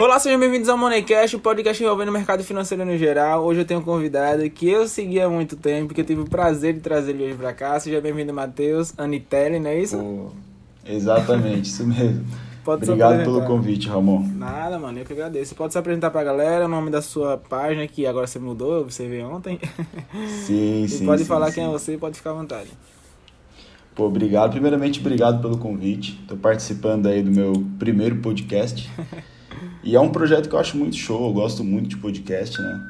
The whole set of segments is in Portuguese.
Olá, sejam bem-vindos ao Moneycast, o podcast envolvendo o mercado financeiro no geral. Hoje eu tenho um convidado que eu segui há muito tempo, que eu tive o prazer de trazer ele hoje pra cá. Seja bem-vindo, Matheus Anitelli, não é isso? Pô, exatamente, isso mesmo. Pode Obrigado pelo convite, Ramon. Nada, mano, eu que agradeço. Você pode se apresentar pra galera, o nome da sua página, que agora você mudou, você veio ontem. Sim, E sim. pode sim, falar sim. quem é você, pode ficar à vontade. Pô, obrigado. Primeiramente, obrigado pelo convite. Tô participando aí do meu primeiro podcast. e é um projeto que eu acho muito show, eu gosto muito de podcast, né?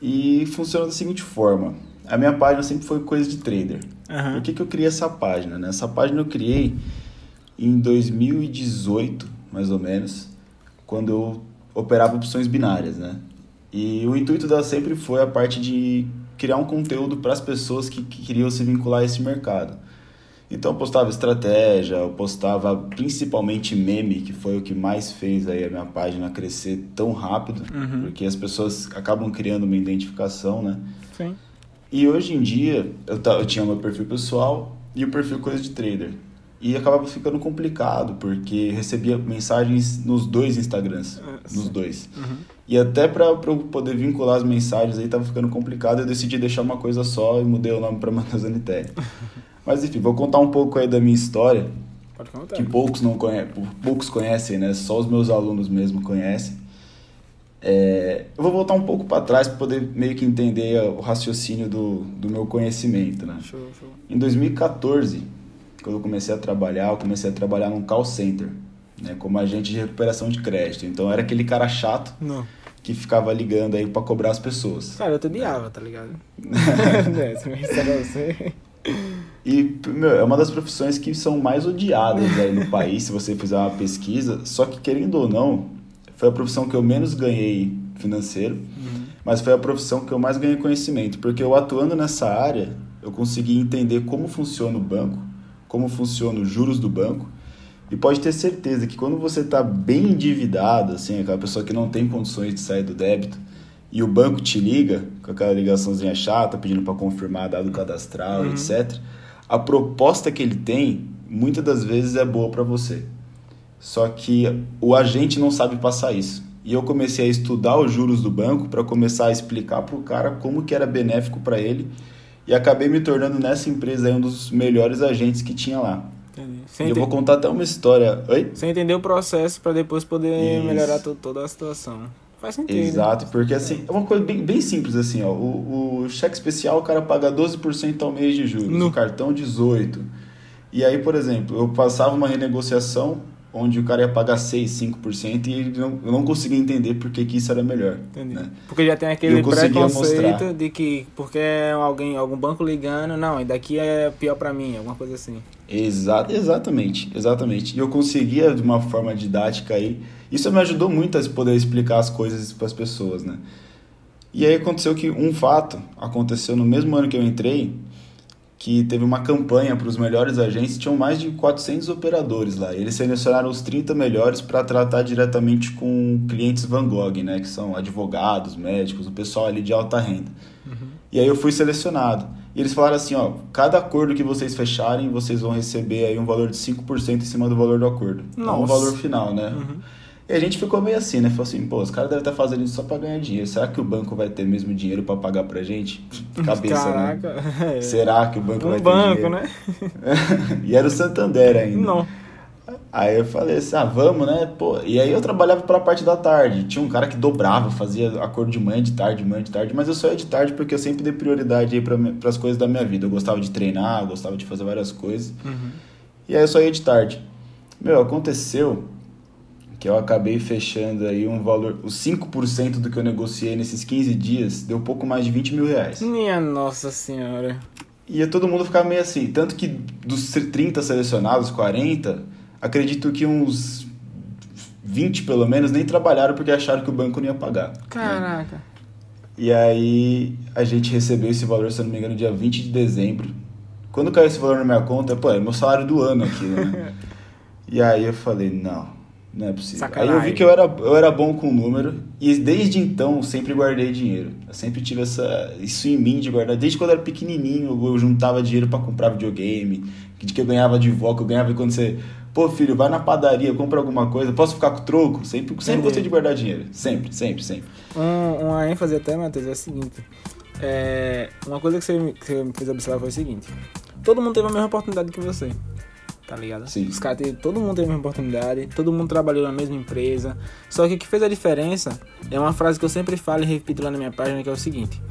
E funciona da seguinte forma. A minha página sempre foi coisa de trader. Aham. Por que, que eu criei essa página? Né? Essa página eu criei em 2018, mais ou menos, quando eu operava opções binárias, né? E o intuito dela sempre foi a parte de criar um conteúdo para as pessoas que, que queriam se vincular a esse mercado. Então eu postava estratégia, eu postava principalmente meme, que foi o que mais fez aí a minha página crescer tão rápido, Uhum. porque as pessoas acabam criando uma identificação, né? Sim. E hoje em dia, eu, eu tinha meu perfil pessoal e o perfil coisa de trader. E acabava ficando complicado, porque recebia mensagens nos dois Instagrams, Ah, nos dois. Uhum. E até para eu poder vincular as mensagens aí tava ficando complicado, eu decidi deixar uma coisa só e mudei o nome para Matheus Anitério. Mas enfim, vou contar um pouco aí da minha história, Pode contar. que poucos não conhecem, poucos conhecem, né? Só os meus alunos mesmo conhecem. É, eu vou voltar um pouco para trás para poder meio que entender o raciocínio do, do meu conhecimento, né? Show, show. Em 2014, quando eu comecei a trabalhar, eu comecei a trabalhar num call center, né, como agente de recuperação de crédito. Então eu era aquele cara chato Não. que ficava ligando aí para cobrar as pessoas. Cara, eu te odiava, tá ligado? é, disser pra você. E, meu, é uma das profissões que são mais odiadas aí no país, se você fizer uma pesquisa. Só que, querendo ou não, foi a profissão que eu menos ganhei financeiro, mas foi a profissão que eu mais ganhei conhecimento. Porque eu atuando nessa área, eu consegui entender como funciona o banco, como funciona os juros do banco. E pode ter certeza que quando você está bem endividado, assim, aquela pessoa que não tem condições de sair do débito, e o banco te liga com aquela ligaçãozinha chata, pedindo para confirmar dado cadastral, etc. A proposta que ele tem, muitas das vezes é boa para você. Só que o agente não sabe passar isso. E eu comecei a estudar os juros do banco para começar a explicar para o cara como que era benéfico para ele e acabei me tornando nessa empresa um dos melhores agentes que tinha lá. E eu vou contar até uma história. Oi? sem entender o processo pra depois poder Isso. melhorar to- toda a situação. Faz sentido. Exato, porque assim, é uma coisa bem, bem simples assim, ó. O, o cheque especial o cara paga 12% ao mês de juros, No. o cartão 18. E aí, por exemplo, eu passava uma renegociação onde o cara ia pagar 6, 5% e ele não, eu não conseguia entender por que, que isso era melhor. Entendi. né? Porque já tem aquele preconceito mostrar. de que porque é alguém, algum banco ligando, não, e daqui é pior pra mim, alguma coisa assim. Exa exatamente, exatamente. E eu conseguia de uma forma didática aí. Isso me ajudou muito a poder explicar as coisas para as pessoas, né? E aí aconteceu que um fato aconteceu no mesmo ano que eu entrei, que teve uma campanha para os melhores agentes, tinham mais de 400 operadores lá. E eles selecionaram os 30 melhores para tratar diretamente com clientes Van Gogh, né, que são advogados, médicos, o pessoal ali de alta renda. E aí eu fui selecionado. E eles falaram assim, ó, cada acordo que vocês fecharem, vocês vão receber aí um valor de 5% em cima do valor do acordo. O Nossa. valor final, né? E a gente ficou meio assim, né? Falou assim, pô, os caras devem estar fazendo isso só pra ganhar dinheiro. Será que o banco vai ter mesmo dinheiro pra pagar pra gente? Cabeça, né? Caraca. é. Será que o banco vai Um ter banco, dinheiro? né? e era o Santander ainda. Não. Aí eu falei assim, ah, vamos, né? Pô, e aí eu trabalhava pela parte da tarde. Tinha um cara que dobrava, fazia acordo de manhã, de tarde, de manhã, de tarde, mas eu só ia de tarde porque eu sempre dei prioridade aí para as coisas da minha vida. Eu gostava de treinar, eu gostava de fazer várias coisas. Uhum. E aí eu só ia de tarde. Meu, aconteceu que eu acabei fechando aí um valor, os 5% do que eu negociei nesses 15 dias, deu pouco mais de 20 mil reais. Minha nossa senhora. E todo mundo ficava meio assim. Tanto que dos 30 selecionados, 40, acredito que uns 20 pelo menos nem trabalharam porque acharam que o banco não ia pagar. né? Caraca. E aí a gente recebeu esse valor, se eu não me engano, dia 20 de dezembro. Quando caiu esse valor na minha conta, pô, é meu salário do ano aqui, né? e aí eu falei, não, não é possível. Sacanagem. Aí eu vi que eu era, eu era bom com número e desde então sempre guardei dinheiro. Eu sempre tive essa, isso em mim de guardar. Desde quando eu era pequenininho, eu juntava dinheiro para comprar videogame, de que eu ganhava de vó, que eu ganhava quando você Pô, filho, vai na padaria, compra alguma coisa, posso ficar com troco? Sempre, sempre gostei de guardar dinheiro. Sempre, sempre, sempre. Um, uma ênfase até, Matheus, é a seguinte. É, uma coisa que você, que você me fez observar foi o seguinte. Todo mundo teve a mesma oportunidade que você. Tá ligado? Sim. Os caras todo mundo teve a mesma oportunidade, todo mundo trabalhou na mesma empresa. Só que o que fez a diferença é uma frase que eu sempre falo e repito lá na minha página, que é o seguinte.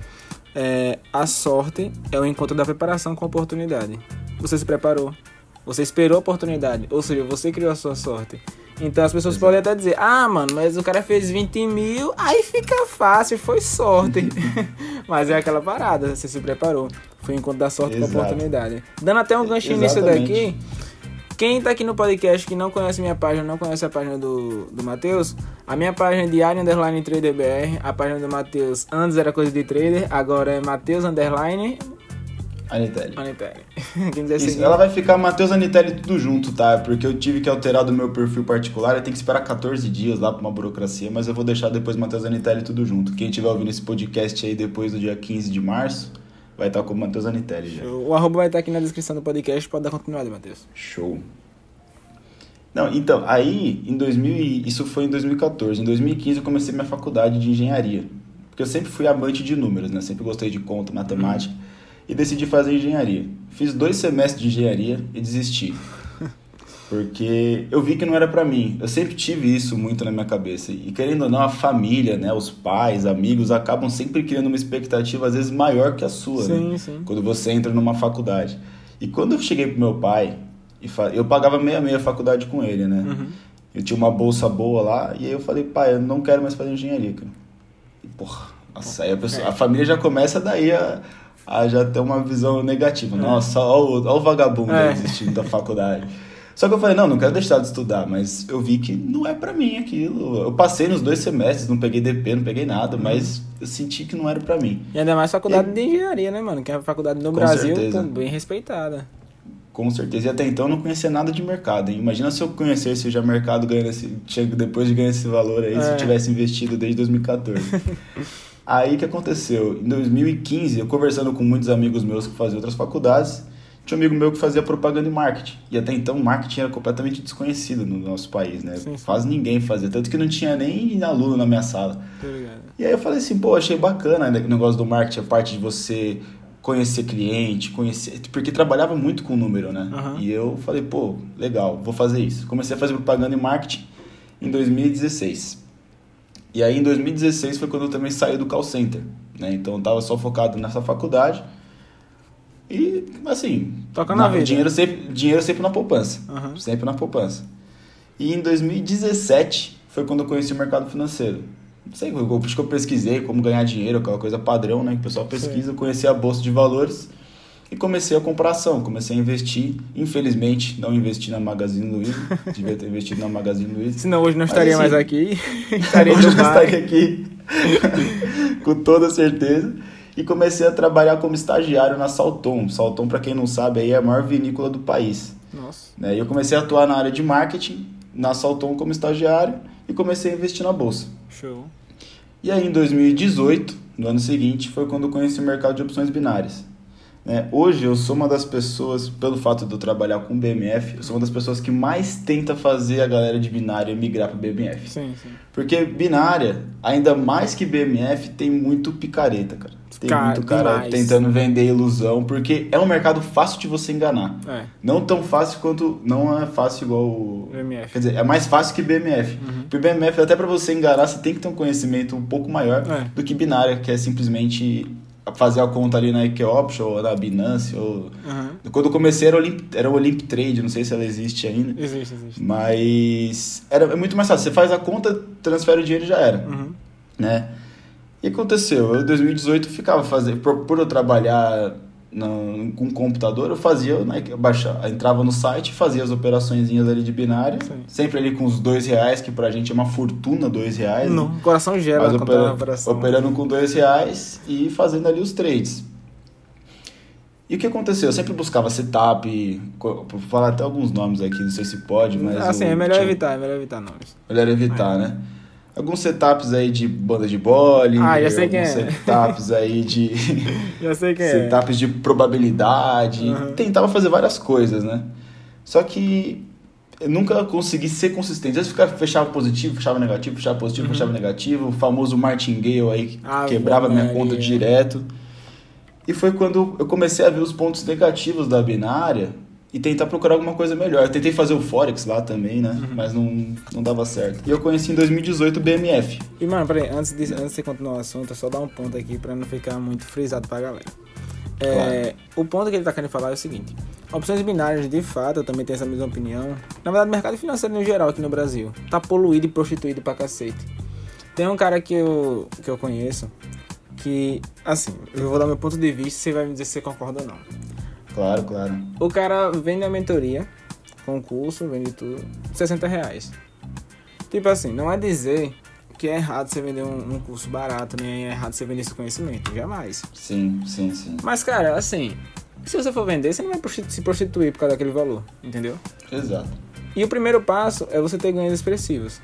É, a sorte é o encontro da preparação com a oportunidade. Você se preparou. Você esperou a oportunidade. Ou seja, você criou a sua sorte. Então as pessoas podem até dizer, ah, mano, mas o cara fez 20 mil, aí fica fácil, foi sorte. mas é aquela parada, você se preparou. Foi o encontro da sorte com a Exato. oportunidade. Dando até um ganchinho nisso daqui, quem tá aqui no podcast que não conhece minha página, não conhece a página do, do Matheus, a minha página é Diário Underline Trader BR, a página do Matheus antes era coisa de trader, agora é Matheus Underline Anitelli. Anipere. Quem quiser Isso, seguir. ela vai ficar Matheus Anitelli tudo junto, tá? Porque eu tive que alterar do meu perfil particular, eu tenho que esperar 14 dias lá pra uma burocracia, mas eu vou deixar depois Matheus Anitelli tudo junto. Quem estiver ouvindo esse podcast aí depois do dia 15 de março, vai estar com o Matheus Anitelli já. O arroba vai estar aqui na descrição do podcast, pode dar continuidade, Matheus. Show. Não, então, aí em 2000, e- isso foi em 2014. Em 2015 eu comecei minha faculdade de engenharia. Porque eu sempre fui amante de números, né? Sempre gostei de conta, matemática. E decidi fazer engenharia. Fiz dois semestres de engenharia e desisti. Porque eu vi que não era pra mim. Eu sempre tive isso muito na minha cabeça. E querendo ou não, a família, né, os pais, amigos acabam sempre criando uma expectativa às vezes maior que a sua, né? Sim, sim. quando você entra numa faculdade. E quando eu cheguei pro meu pai, eu pagava meia meia faculdade com ele, né? Uhum. Eu tinha uma bolsa boa lá, e aí eu falei, pai, eu não quero mais fazer engenharia, cara. E, porra, nossa, aí a, pessoa- a família já começa daí a, a já ter uma visão negativa. Nossa, ó, o- ó o vagabundo É. desistindo da faculdade. Só que eu falei, não, não quero deixar de estudar, mas eu vi que não é pra mim aquilo. Eu passei nos dois semestres, não peguei DP, não peguei nada, mas eu senti que não era pra mim. E ainda mais faculdade de engenharia, né, mano? Que é a faculdade no Com Brasil certeza. também respeitada. Com certeza. E até então eu não conhecia nada de mercado, hein? Imagina se eu conhecesse já mercado ganhando esse, depois de ganhar esse valor aí, se É. eu tivesse investido desde 2014. aí o que aconteceu? Em 2015, eu conversando com muitos amigos meus que faziam outras faculdades, tinha um amigo meu que fazia propaganda e marketing. E até então marketing era completamente desconhecido no nosso país, né? Sim, sim. Quase ninguém fazia. Tanto que não tinha nem aluno na minha sala. E aí eu falei assim, pô, achei bacana né, o negócio do marketing, a parte de você conhecer cliente, conhecer. Porque trabalhava muito com número, né? Aham. E eu falei, pô, legal, vou fazer isso. Comecei a fazer propaganda e marketing em 2016. E aí em 2016 foi quando eu também saí do call center. Né? Então eu tava só focado nessa faculdade. E assim, Tocando a vida. dinheiro sempre, dinheiro sempre na poupança. Aham. Sempre na poupança. E em 2017 foi quando eu conheci o mercado financeiro. Não sei, eu, acho que eu pesquisei como ganhar dinheiro, aquela coisa padrão, né? Que o pessoal pesquisa, eu conheci a bolsa de valores e comecei a comprar ação, comecei a investir. Infelizmente, não investi na Magazine Luiza, devia ter investido na Magazine Luiza. Senão hoje não Mas, estaria assim, mais aqui. estaria Hoje Dubai. estaria aqui com toda certeza. E comecei a trabalhar como estagiário na Salton. Salton, para quem não sabe, aí é a maior vinícola do país. Nossa. Né? E eu comecei a atuar na área de marketing, na Salton como estagiário, e comecei a investir na bolsa. Show. E aí em 2018, no ano seguinte, foi quando eu conheci o mercado de opções binárias. Né? Hoje eu sou uma das pessoas, pelo fato de eu trabalhar com BMF, eu sou uma das pessoas que mais tenta fazer a galera de binária migrar para BMF. Sim, sim. Porque binária, ainda mais que BMF, tem muito picareta, cara. Tem Cara, muito cara demais. tentando vender ilusão, porque é um mercado fácil de você enganar. É. Não tão fácil quanto. Não é fácil igual o. BMF. Quer dizer, é mais fácil que BMF. Uhum. Porque BMF, até pra você enganar, você tem que ter um conhecimento um pouco maior É. do que binária, que é simplesmente fazer a conta ali na Equeoption ou na Binance. Ou... Aham. Quando eu comecei era o Olymp, era o Olymp Trade, não sei se ela existe ainda. Existe, existe. Mas era é muito mais fácil. Você faz a conta, transfere o dinheiro e já era Uhum. né? E aconteceu, eu em 2018 ficava fazendo, por, por eu trabalhar no, com computador, eu fazia, né, eu baixava, entrava no site, fazia as operações ali de binário, Sim. sempre ali com os dois reais, que pra gente é uma fortuna dois reais, né? Não, o coração gela mas opera- operação. operando com dois reais e fazendo ali os trades. E o que aconteceu? Eu sempre buscava setup, vou falar até alguns nomes aqui, não sei se pode, mas... Assim, é melhor tinha- evitar, é melhor evitar nomes. Melhor evitar, né? Alguns setups aí de banda de bole. Ah, já sei quem alguns é. setups aí de. Já sei quem é. setups de probabilidade. Uhum. Tentava fazer várias coisas, né? Só que eu nunca consegui ser consistente. Às vezes ficava, fechava positivo, fechava negativo, fechava positivo, fechava negativo. O famoso martingale aí que Ave quebrava minha Maria. conta direto. E foi quando eu comecei a ver os pontos negativos da binária e tentar procurar alguma coisa melhor. Eu tentei fazer o Forex lá também, né? Mas não, não dava certo. E eu conheci em 2018 o BMF. E, mano, peraí, antes de, antes de você continuar o assunto, é só dar um ponto aqui pra não ficar muito frisado pra galera. É, O ponto que ele tá querendo falar é o seguinte: opções binárias, de fato, eu também tenho essa mesma opinião. Na verdade, o mercado financeiro no geral aqui no Brasil tá poluído e prostituído pra cacete. Tem um cara que eu, que eu conheço que, assim, eu vou dar meu ponto de vista e você vai me dizer se você concorda ou não. Claro, claro. O cara vende a mentoria, concurso, vende tudo, 60 reais. Tipo assim, não é dizer que é errado você vender um, um curso barato, nem é errado você vender esse conhecimento, jamais. Sim, sim, sim. Mas, cara, assim, se você for vender, você não vai se prostituir por causa daquele valor, entendeu? Exato. E o primeiro passo é você ter ganhos expressivos.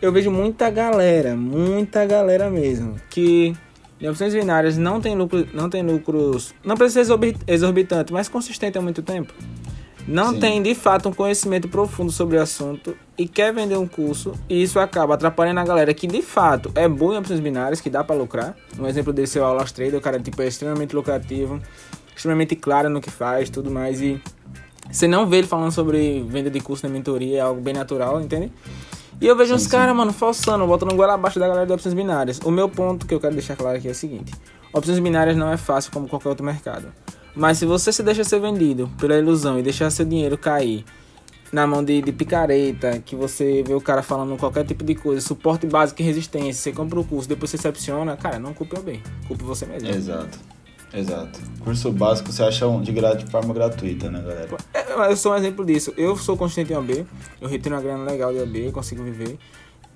Eu vejo muita galera, muita galera mesmo, que em opções binárias não tem, lucro, não tem lucros, não precisa ser exorbi- exorbitante, mas consistente há muito tempo. Não Sim. tem de fato um conhecimento profundo sobre o assunto e quer vender um curso, e isso acaba atrapalhando a galera que de fato é boa em opções binárias, que dá pra lucrar. Um exemplo desse é o Aulas Trader, o cara tipo, é extremamente lucrativo, extremamente claro no que faz, tudo mais, e você não vê ele falando sobre venda de curso na mentoria, é algo bem natural, entende? E eu vejo Sim, uns caras, mano, falsando, botando goela abaixo da galera de opções binárias. O meu ponto que eu quero deixar claro aqui é o seguinte: opções binárias não é fácil como qualquer outro mercado. Mas se você se deixa ser vendido pela ilusão e deixar seu dinheiro cair na mão de, de picareta, que você vê o cara falando qualquer tipo de coisa, suporte básico e resistência, você compra o curso, depois você se decepciona, cara, não culpe o bem, culpe você mesmo. Exato. Exato. Curso básico você acha um de, de forma gratuita, né, galera? É, Eu sou um exemplo disso. Eu sou consistente em OB, eu retiro uma grana legal de OB, eu consigo viver.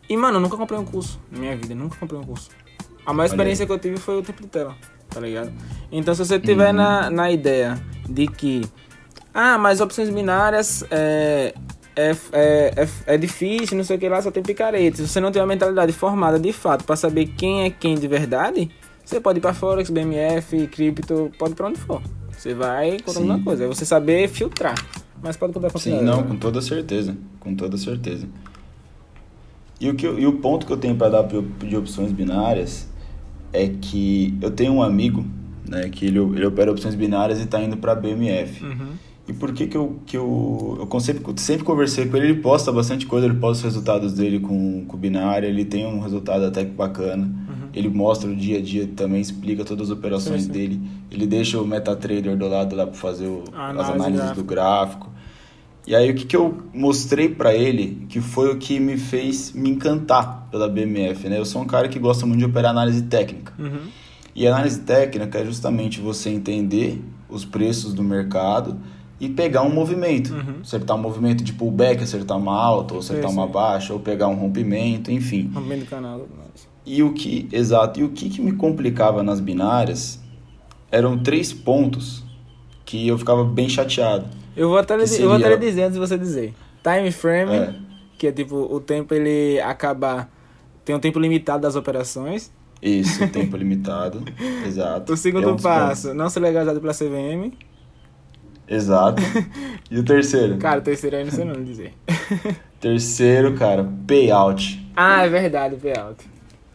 E, mano, eu nunca comprei um curso na minha vida, nunca comprei um curso. A maior Olha experiência aí. que eu tive foi o tempo de tela, tá ligado? Então, se você tiver Uhum. na, na ideia de que, ah, mas opções binárias é, é, é, é, é difícil, não sei o que lá, só tem picareta. Se você não tem uma mentalidade formada de fato pra saber quem é quem de verdade, você pode ir pra Forex, BMF, cripto, pode ir pra onde for. Você vai encontrando Sim. uma coisa, é você saber filtrar. Mas pode contar com Sim, não, com toda certeza. Com toda certeza. E o, que eu- e o ponto que eu tenho para dar de opções binárias é que eu tenho um amigo, né, que ele, ele opera opções binárias e está indo para BMF. Uhum. E por que que eu, que eu, eu sempre, sempre conversei com ele, ele posta bastante coisa, ele posta os resultados dele com, com binária, ele tem um resultado até que bacana. Ele mostra o dia a dia também, explica todas as operações Sim, sim. dele. Ele deixa o MetaTrader do lado lá para fazer o- A as análise análises gráfica. do gráfico. E aí o que, que eu mostrei para ele, que foi o que me fez me encantar pela BMF, né? Eu sou um cara que gosta muito de operar análise técnica. Uhum. E análise técnica é justamente você entender os preços do mercado e pegar um movimento. Uhum. Acertar um movimento de pullback, acertar uma alta, ou acertar Sim, uma baixa, ou pegar um rompimento, enfim. Rompimento do canal. E o que, exato, e o que, que me complicava nas binárias eram três pontos que eu ficava bem chateado. Eu vou até, lhe, Que eu vou até seria- dizer antes de você dizer. Time frame, É. que é tipo o tempo ele acaba. Tem um tempo limitado das operações. Isso, tempo limitado. Exato. O segundo É um passo, não ser legalizado pela CVM. Exato. E o terceiro? Cara, o terceiro aí não sei não dizer. Terceiro, cara, payout. Ah, é verdade, payout.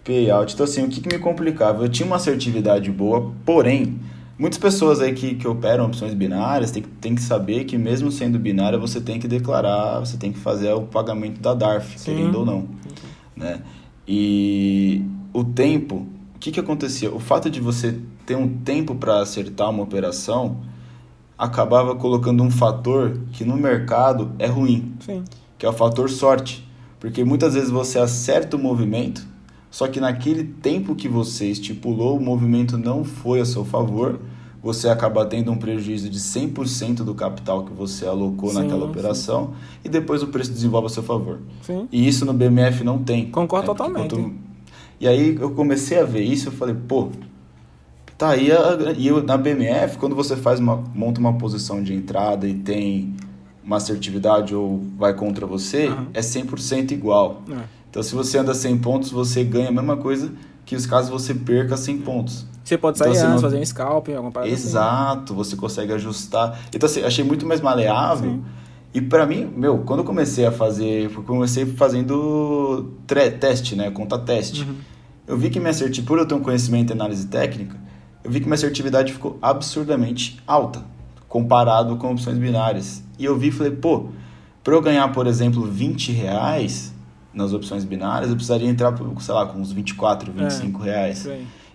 Payout. Então, assim, o que, que me complicava? Eu tinha uma assertividade boa, porém, muitas pessoas aí que, que operam opções binárias tem, que- tem que saber que, mesmo sendo binária, você tem que declarar, você tem que fazer o pagamento da DARF, Sim. querendo ou não. Né? E o tempo, o que, que acontecia? O fato de você ter um tempo para acertar uma operação acabava colocando um fator que no mercado é ruim Sim. que é o fator sorte. Porque muitas vezes você acerta o movimento, só que naquele tempo que você estipulou, o movimento não foi a seu favor, você acaba tendo um prejuízo de 100% do capital que você alocou Sim, naquela sim. operação e depois o preço desenvolve a seu favor. Sim. E isso no BMF não tem. Concordo né? Porque totalmente. E aí eu comecei a ver isso, eu falei, pô, tá aí a- e na BMF, quando você faz uma, monta uma posição de entrada e tem uma assertividade ou vai contra você, Aham. é 100% igual. É. Então se você anda 100 pontos, você ganha a mesma coisa que os casos você perca 100 pontos. Você pode sair Então, assim, antes, não- fazer um scalping, alguma parada assim. Exato, você consegue ajustar. Então, assim, achei muito mais maleável. Sim. E para mim, meu, quando eu comecei a fazer, eu comecei fazendo teste, né, conta teste. Uhum. Eu vi que minha assertividade, por eu ter um conhecimento em análise técnica, eu vi que minha assertividade ficou absurdamente alta comparado com opções binárias. E eu vi e falei, pô, para eu ganhar, por exemplo, 20 reais nas opções binárias, eu precisaria entrar, sei lá, com uns 24, 25 é, reais.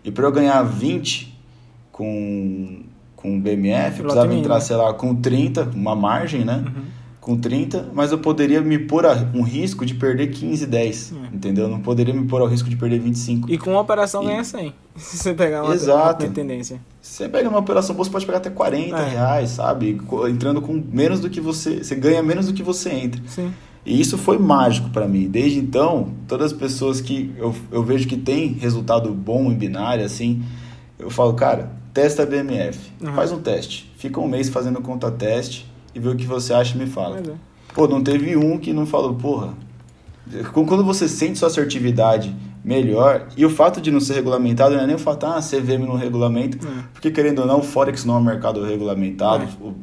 E para eu ganhar 20 com, com BMF, eu precisava entrar, sei lá, com 30, uma margem, né? Uhum com 30, mas eu poderia me pôr a um risco de perder 15, 10, é. entendeu? Não poderia me pôr ao risco de perder 25. E com uma operação e... ganha 100, se você pegar uma, Exato. uma tendência. Se você pega uma operação boa, você pode pegar até 40 é. reais, sabe? Entrando com menos do que você... Você ganha menos do que você entra. Sim. E isso foi mágico para mim. Desde então, todas as pessoas que eu, eu vejo que tem resultado bom em binário, assim, eu falo, cara, testa a BMF. Uhum. Faz um teste. Fica um mês fazendo conta teste e ver o que você acha e me fala. É. Pô, não teve um que não falou, porra. Quando você sente sua assertividade melhor, e o fato de não ser regulamentado não é nem o fato, ah, CVM no regulamento, é. porque querendo ou não, o Forex não é um mercado regulamentado, é. o,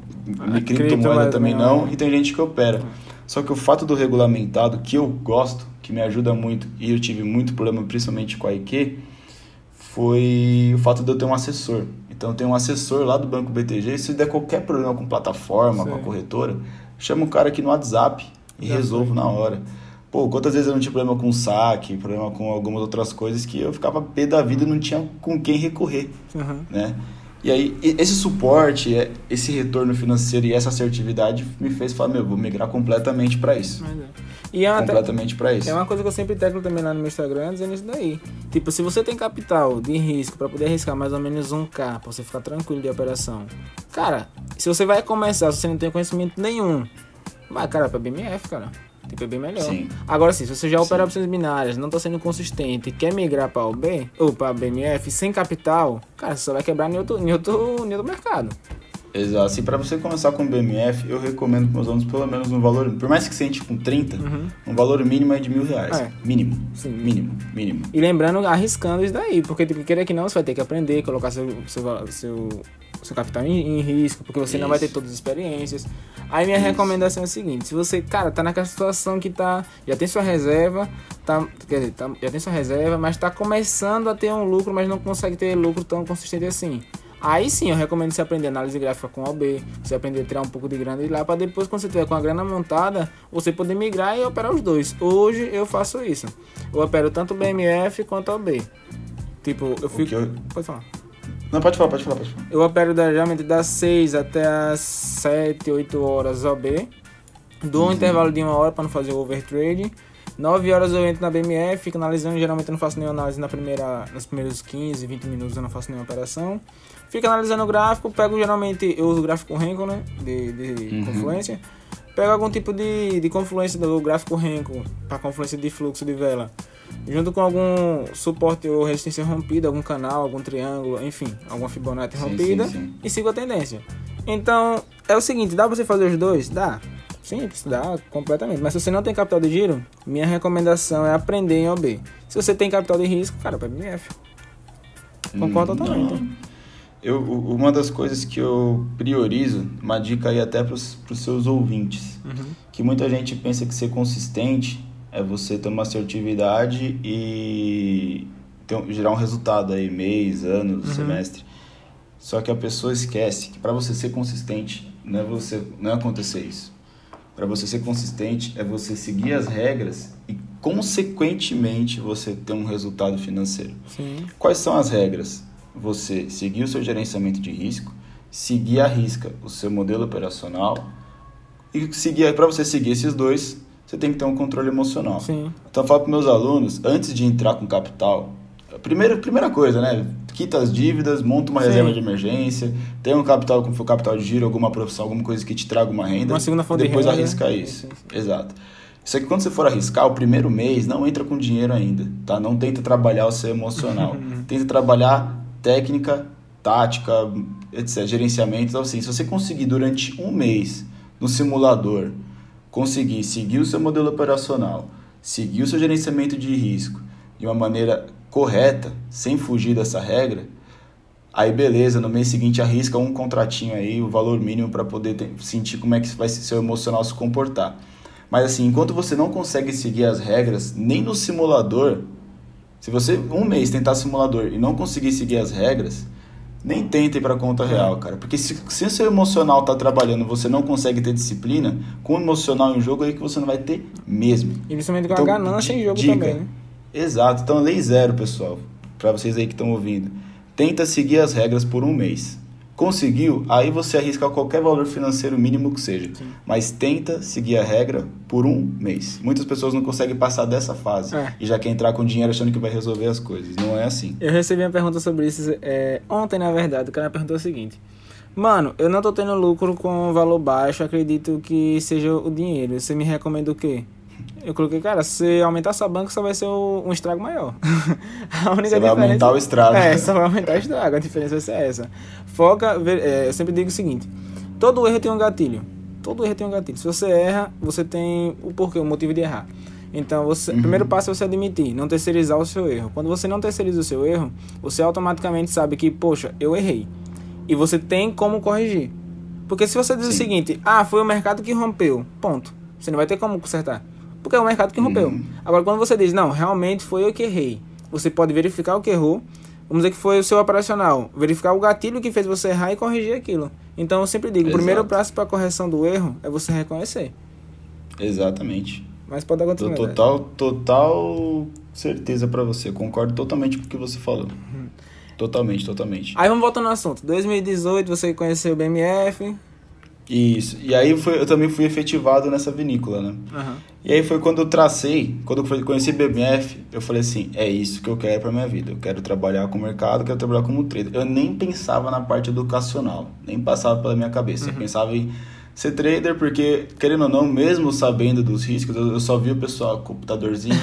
a criptomoeda também não, e tem gente que opera. Só que o fato do regulamentado, que eu gosto, que me ajuda muito, e eu tive muito problema, principalmente com a IQ, foi o fato de eu ter um assessor. Então tem um assessor lá do Banco BTG, se der qualquer problema com plataforma, Sim. com a corretora, chama o cara aqui no WhatsApp e Já resolvo na hora. Pô, quantas vezes eu não tinha problema com saque, problema com algumas outras coisas que eu ficava pé da vida e não tinha com quem recorrer, uhum. né? E aí, esse suporte, é, esse retorno financeiro e essa assertividade me fez falar, meu, vou migrar completamente para isso. É. E é completamente para isso. É uma coisa que eu sempre teclo também lá no meu Instagram, dizendo isso daí. Tipo, se você tem capital de risco para poder arriscar mais ou menos um K, pra você ficar tranquilo de operação. Cara, se você vai começar, se você não tem conhecimento nenhum, vai, cara, pra BMF, cara. Tipo, é bem melhor. Sim. Agora sim, se você já opera opções binárias, não está sendo consistente e quer migrar para o B ou para BMF sem capital, cara, você só vai quebrar em outro, em outro, em outro mercado. Exato. Assim, para você começar com BMF, eu recomendo para meus alunos pelo menos um valor, por mais que você entre com 30, uhum. um valor mínimo é de mil reais. É. Mínimo. Sim. Mínimo, mínimo. E lembrando, arriscando isso daí, porque tipo, querer que não, você vai ter que aprender, colocar seu, seu, seu seu capital em, em risco, porque você Isso. não vai ter todas as experiências. Aí minha Isso. recomendação é a seguinte: se você, cara, tá naquela situação que tá, já tem sua reserva, tá, quer dizer, tá, já tem sua reserva, mas tá começando a ter um lucro, mas não consegue ter lucro tão consistente assim. Aí sim, eu recomendo você aprender análise gráfica com OB, você aprender a tirar um pouco de grana de lá, para depois, quando você tiver com a grana montada, você poder migrar e operar os dois. Hoje eu faço isso. Eu opero tanto o BMF quanto o OB. Tipo, eu fico. Eu... Pode falar. Não, pode falar, pode falar, pode falar. Eu opero geralmente das 6 até as 7, 8 horas OB. Dou um uhum. intervalo de uma hora para não fazer o overtrade. 9 horas eu entro na BMF, fico analisando. Geralmente eu não faço nenhuma análise na primeira, nos primeiros 15, 20 minutos eu não faço nenhuma operação. Fico analisando o gráfico, pego geralmente, eu uso o gráfico Renko, né? De, de uhum. confluência. Pego algum tipo de, de confluência do gráfico Renko para confluência de fluxo de vela junto com algum suporte ou resistência rompida, algum canal, algum triângulo, enfim, alguma Fibonacci sim, rompida sim, sim. e sigo a tendência. Então, é o seguinte, dá pra você fazer os dois? Dá. Simples, dá completamente. Mas se você não tem capital de giro, minha recomendação é aprender em OB. Se você tem capital de risco, cara, para BF. Concordo hum, totalmente. Eu, uma das coisas que eu priorizo, uma dica aí até para os seus ouvintes, uhum. que muita gente pensa que ser consistente é você ter uma assertividade e ter, gerar um resultado aí, mês, ano, uhum. semestre. Só que a pessoa esquece que para você ser consistente, não é, você, não é acontecer isso. Para você ser consistente, é você seguir as regras e, consequentemente, você ter um resultado financeiro. Sim. Quais são as regras? Você seguir o seu gerenciamento de risco, seguir a risca o seu modelo operacional e seguir para você seguir esses dois, você tem que ter um controle emocional. Sim. Então eu falo para meus alunos, antes de entrar com capital, primeira, primeira coisa, né? Quita as dívidas, monta uma Sim. reserva de emergência, tem um capital, como for capital de giro, alguma profissão, alguma coisa que te traga uma renda. Uma segunda fonte depois de renda. arrisca isso. Sim, sim. Exato. Isso aqui, quando você for arriscar, o primeiro mês, não entra com dinheiro ainda, tá? Não tenta trabalhar o seu emocional. tenta trabalhar técnica, tática, etc., gerenciamento. Então, assim, se você conseguir durante um mês no simulador conseguir seguir o seu modelo operacional, seguir o seu gerenciamento de risco de uma maneira correta, sem fugir dessa regra, Aí beleza, no mês seguinte arrisca um contratinho aí, o valor mínimo para poder ter, sentir como é que vai seu emocional se comportar. Mas assim, enquanto você não consegue seguir as regras, nem no simulador, se você um mês tentar simulador e não conseguir seguir as regras, nem tente para conta real, cara. Porque se, se o seu emocional tá trabalhando você não consegue ter disciplina, com o emocional em jogo aí que você não vai ter mesmo. E principalmente com então, a ganância em jogo dica. também, né? Exato. Então, lei zero, pessoal. Para vocês aí que estão ouvindo. Tenta seguir as regras por um mês. Conseguiu? Aí você arrisca qualquer valor financeiro mínimo que seja. Sim. Mas tenta seguir a regra por um mês. Muitas pessoas não conseguem passar dessa fase é. e já quer entrar com dinheiro achando que vai resolver as coisas. Não é assim. Eu recebi uma pergunta sobre isso é, ontem, na verdade. O cara perguntou o seguinte: Mano, eu não tô tendo lucro com valor baixo, acredito que seja o dinheiro. Você me recomenda o quê? Eu coloquei, cara, se aumentar sua banca, só vai ser um estrago maior. a única você vai aumentar o estrago. É, só vai aumentar o estrago. A diferença vai ser essa. Foca, é, eu sempre digo o seguinte: todo erro tem um gatilho. Todo erro tem um gatilho. Se você erra, você tem o porquê, o motivo de errar. Então, você, uhum. o primeiro passo é você admitir, não terceirizar o seu erro. Quando você não terceiriza o seu erro, você automaticamente sabe que, poxa, eu errei. E você tem como corrigir. Porque se você diz Sim. o seguinte, ah, foi o mercado que rompeu, ponto. Você não vai ter como consertar porque é o mercado que rompeu. Uhum. Agora, quando você diz, não, realmente foi eu que errei, você pode verificar o que errou, vamos dizer que foi o seu operacional, verificar o gatilho que fez você errar e corrigir aquilo. Então, eu sempre digo, Exato. o primeiro passo para a correção do erro é você reconhecer. Exatamente. Mas pode acontecer. Total, total certeza para você. Concordo totalmente com o que você falou. Uhum. Totalmente, totalmente. Aí vamos voltar no assunto. 2018 você conheceu o BMF, isso. E aí foi, eu também fui efetivado nessa vinícola, né? Uhum. E aí foi quando eu tracei, quando eu conheci BMF, eu falei assim, é isso que eu quero para minha vida. Eu quero trabalhar com o mercado, quero trabalhar como trader. Eu nem pensava na parte educacional, nem passava pela minha cabeça. Uhum. Eu pensava em ser trader, porque, querendo ou não, mesmo sabendo dos riscos, eu, só vi o pessoal com computadorzinho,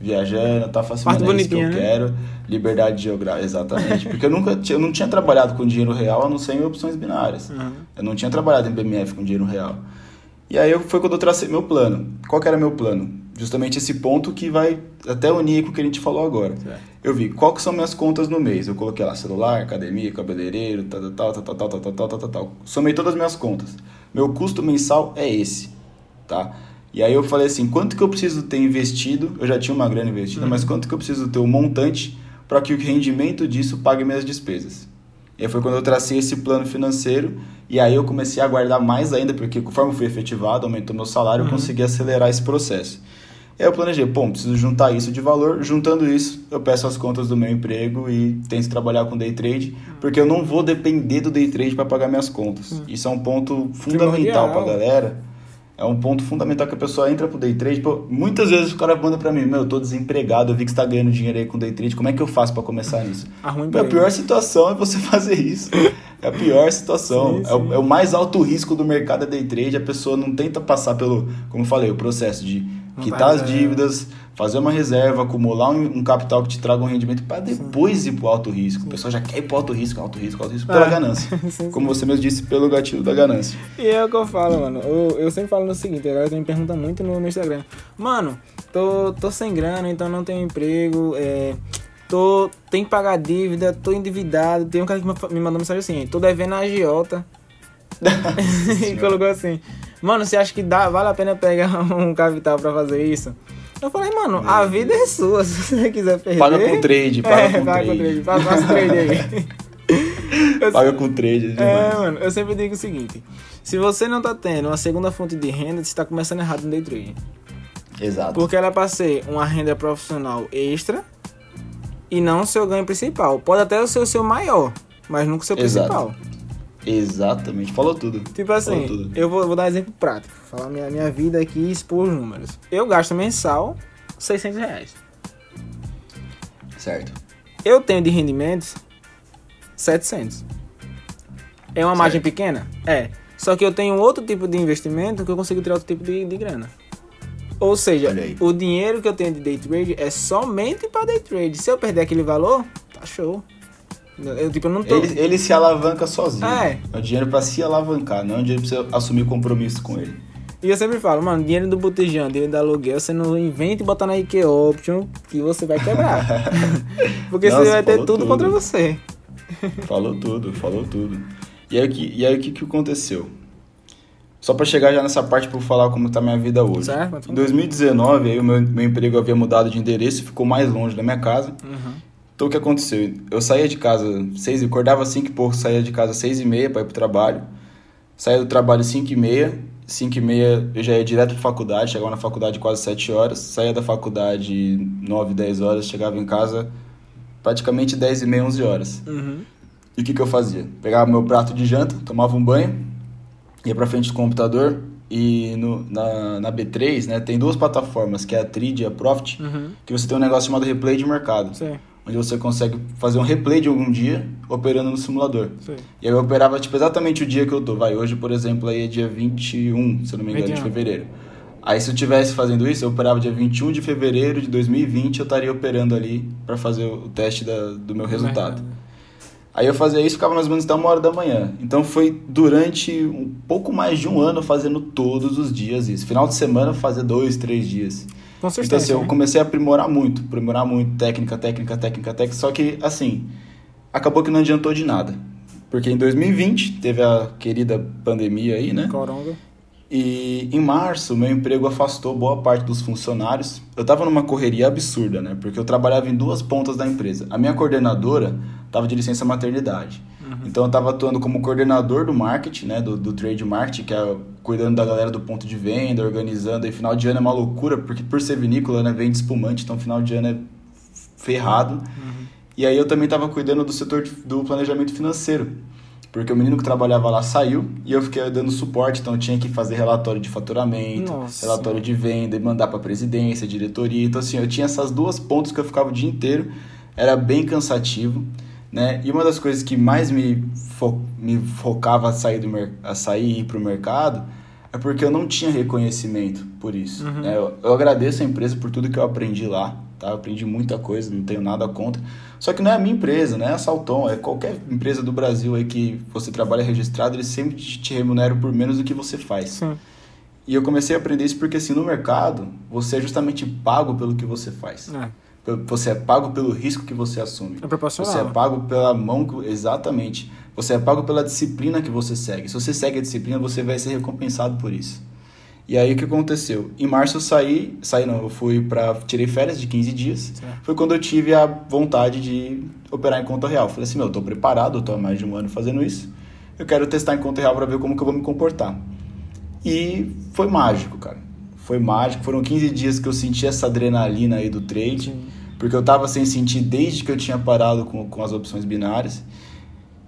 viajando, tá facilmente é isso que eu né? quero. Liberdade geográfica, exatamente. Porque eu nunca eu não tinha trabalhado com dinheiro real, a não ser em opções binárias. Uhum. Eu não tinha trabalhado em BMF com dinheiro real. E aí foi quando eu tracei meu plano. Qual que era meu plano? Justamente esse ponto que vai até unir com o que a gente falou agora. Eu vi qual que são minhas contas no mês. Eu coloquei lá celular, academia, cabeleireiro, tal, tal, tal, tal, tal, tal, tal, tal, tal. Somei todas as minhas contas. Meu custo mensal é esse, tá? E aí eu falei assim, quanto que eu preciso ter investido? Eu já tinha uma grana investida, uhum. mas quanto que eu preciso ter o um montante para que o rendimento disso pague minhas despesas? E aí foi quando eu tracei esse plano financeiro e aí eu comecei a guardar mais ainda, porque conforme eu fui efetivado, aumentou meu salário, uhum. eu consegui acelerar esse processo. E aí eu planejei, bom, preciso juntar isso de valor. Juntando isso, eu peço as contas do meu emprego e tento trabalhar com day trade, porque eu não vou depender do day trade para pagar minhas contas. Hum. Isso é um ponto fundamental para galera. É um ponto fundamental que a pessoa entra pro day trade. Pô, muitas vezes o cara manda para mim, meu, eu tô desempregado, eu vi que você tá ganhando dinheiro aí com day trade, como é que eu faço para começar nisso? A, a pior situação é você fazer isso. É a pior situação. Sim, sim. É, o, é, o, mais alto risco do mercado é day trade. A pessoa não tenta passar pelo, como eu falei, o processo de quitar as dívidas, fazer uma reserva, acumular um, um, capital que te traga um rendimento para depois sim. ir pro alto risco. O pessoal já quer ir pro alto risco, alto risco, alto risco, pela é. ganância. Como você mesmo disse, pelo gatilho da ganância. E é o que eu falo, mano. Eu, eu sempre falo no seguinte, a galera me pergunta muito no, no Instagram. Mano, tô, tô sem grana, então não tenho emprego, é tô, tem que pagar dívida, tô endividado. Tem um cara que me mandou mensagem assim, tô devendo a agiota. e colocou assim, mano, você acha que dá, vale a pena pegar um capital pra fazer isso? Eu falei, mano, a vida é sua, se você quiser perder. Paga com trade, paga é, com paga trade. Com trade. Passa trade aí. paga com trade. É, é, mano, eu sempre digo o seguinte: se você não tá tendo uma segunda fonte de renda, você tá começando errado no day trade. Exato. Porque ela é pra ser uma renda profissional extra e não o seu ganho principal. Pode até ser o seu maior, mas nunca o seu Exato. principal. Exatamente, falou tudo. Tipo assim, tudo. eu vou, vou dar um exemplo prático. Falar minha, minha vida aqui e expor os números. Eu gasto mensal 600 reais. Certo. Eu tenho de rendimentos 700. É uma certo. margem pequena? É. Só que eu tenho outro tipo de investimento que eu consigo tirar outro tipo de, de grana. Ou seja, o dinheiro que eu tenho de day trade é somente para day trade. Se eu perder aquele valor, tá show. Eu, tipo, não tô... ele, ele se alavanca sozinho. É. É o dinheiro para se alavancar, não é o dinheiro pra você assumir compromisso com ele. E eu sempre falo, mano, dinheiro do botijão, dinheiro da aluguel, você não inventa e botar na IKEA Option que você vai quebrar. Porque Nossa, você vai ter tudo, tudo, contra você. falou tudo, falou tudo. E aí, que- e aí o que, que aconteceu? Só pra chegar já nessa parte pra eu falar como tá minha vida hoje. Certo. Em 2019, aí o meu, meu emprego havia mudado de endereço e ficou mais longe da minha casa. Uhum. Então o que aconteceu? Eu saía de casa seis, acordava cinco e pouco, saía de casa seis e meia para ir pro trabalho. Saía do trabalho cinco e meia, cinco e meia eu já ia direto pra faculdade, chegava na faculdade quase sete horas. Saía da faculdade nove, dez horas, chegava em casa praticamente dez e meia, onze horas. Uhum. E o que, que eu fazia? Pegava meu prato de janta, tomava um banho, ia pra frente do computador e no, na, na B3, né, tem duas plataformas, que é a Trid e a Profit, Uhum. que você tem um negócio chamado replay de mercado Sei, onde você consegue fazer um replay de algum dia operando no simulador. sei. E aí eu operava tipo exatamente o dia que eu tô. Vai, hoje, por exemplo, aí é dia 21, se eu não me engano, de 21. fevereiro. Aí se eu tivesse fazendo isso, eu operava dia 21 de fevereiro de 2020, eu estaria operando ali para fazer o teste da- do meu resultado. Aí eu fazia isso, ficava mais ou menos até uma hora da manhã. Então foi durante um pouco mais de um ano fazendo todos os dias isso. Final de semana fazia dois, três dias. Então assim, Consistência, eu né? comecei a aprimorar muito, aprimorar muito, técnica, técnica, técnica, técnica. Só que, assim, acabou que não adiantou de nada. Porque em 2020 teve a querida pandemia aí, né? Coronga. E em março, meu emprego afastou boa parte dos funcionários. Eu tava numa correria absurda, né? Porque eu trabalhava em duas pontas da empresa. A minha coordenadora tava de licença maternidade. Então eu tava atuando como coordenador do marketing, né? Do, do trade marketing, que é cuidando da galera do ponto de venda, organizando. E final de ano é uma loucura, porque por ser vinícola, né? Vende espumante, então final de ano é ferrado. E aí eu também tava cuidando do setor de- do planejamento financeiro. Porque o menino que trabalhava lá saiu e eu fiquei dando suporte, então tinha que fazer relatório de faturamento, Nossa. relatório de venda e mandar para presidência, diretoria. Então assim, eu tinha essas duas pontas que eu ficava o dia inteiro, era bem cansativo, né? E uma das coisas que mais me, fo me focava a sair do a sair e ir pro mercado é porque eu não tinha reconhecimento por isso. Uhum. né? Eu, eu agradeço a empresa por tudo que eu aprendi lá, tá? Eu aprendi muita coisa, não tenho nada contra. Só que não é a minha empresa, não é a Salton, é qualquer empresa do Brasil aí que você trabalha registrado, eles sempre te te remuneram por menos do que você faz. Sim. E eu comecei a aprender isso porque assim, no mercado, você é justamente pago pelo que você faz. É. Você é pago pelo risco que você assume. É proporcional. Você é pago pela mão que... Exatamente. Você é pago pela disciplina que você segue. Se você segue a disciplina, você vai ser recompensado por isso. E aí o que aconteceu? Em março eu saí, saí não, eu fui para tirei férias de 15 dias. Certo. Foi quando eu tive a vontade de operar em conta real. Falei assim, meu, eu tô preparado, eu tô há mais de um ano fazendo isso. Eu quero testar em conta real para ver como que eu vou me comportar. E foi mágico, cara. Foi mágico. Foram 15 dias que eu senti essa adrenalina aí do trade. Sim. Porque eu tava sem sentir desde que eu tinha parado com, com as opções binárias.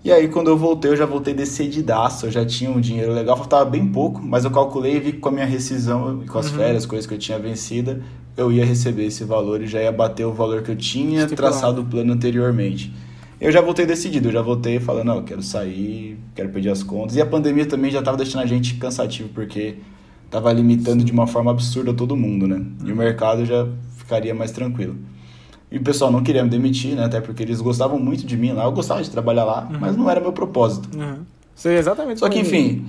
E aí, quando eu voltei, eu já voltei decididaço. Eu já tinha um dinheiro legal, faltava bem pouco, mas eu calculei e vi que com a minha rescisão e com as Uhum. férias, coisas que eu tinha vencida, eu ia receber esse valor e já ia bater o valor que eu tinha Estipulado. traçado o plano anteriormente. Eu já voltei decidido, eu já voltei falando, não, eu quero sair, quero pedir as contas. E a pandemia também já tava deixando a gente cansativo, porque tava limitando de uma forma absurda todo mundo, né? E o mercado já ficaria mais tranquilo. E o pessoal não queria me demitir, né? Até porque eles gostavam muito de mim lá. Eu gostava de trabalhar lá, mas não era meu propósito. Uhum. Sei exatamente Só que, enfim,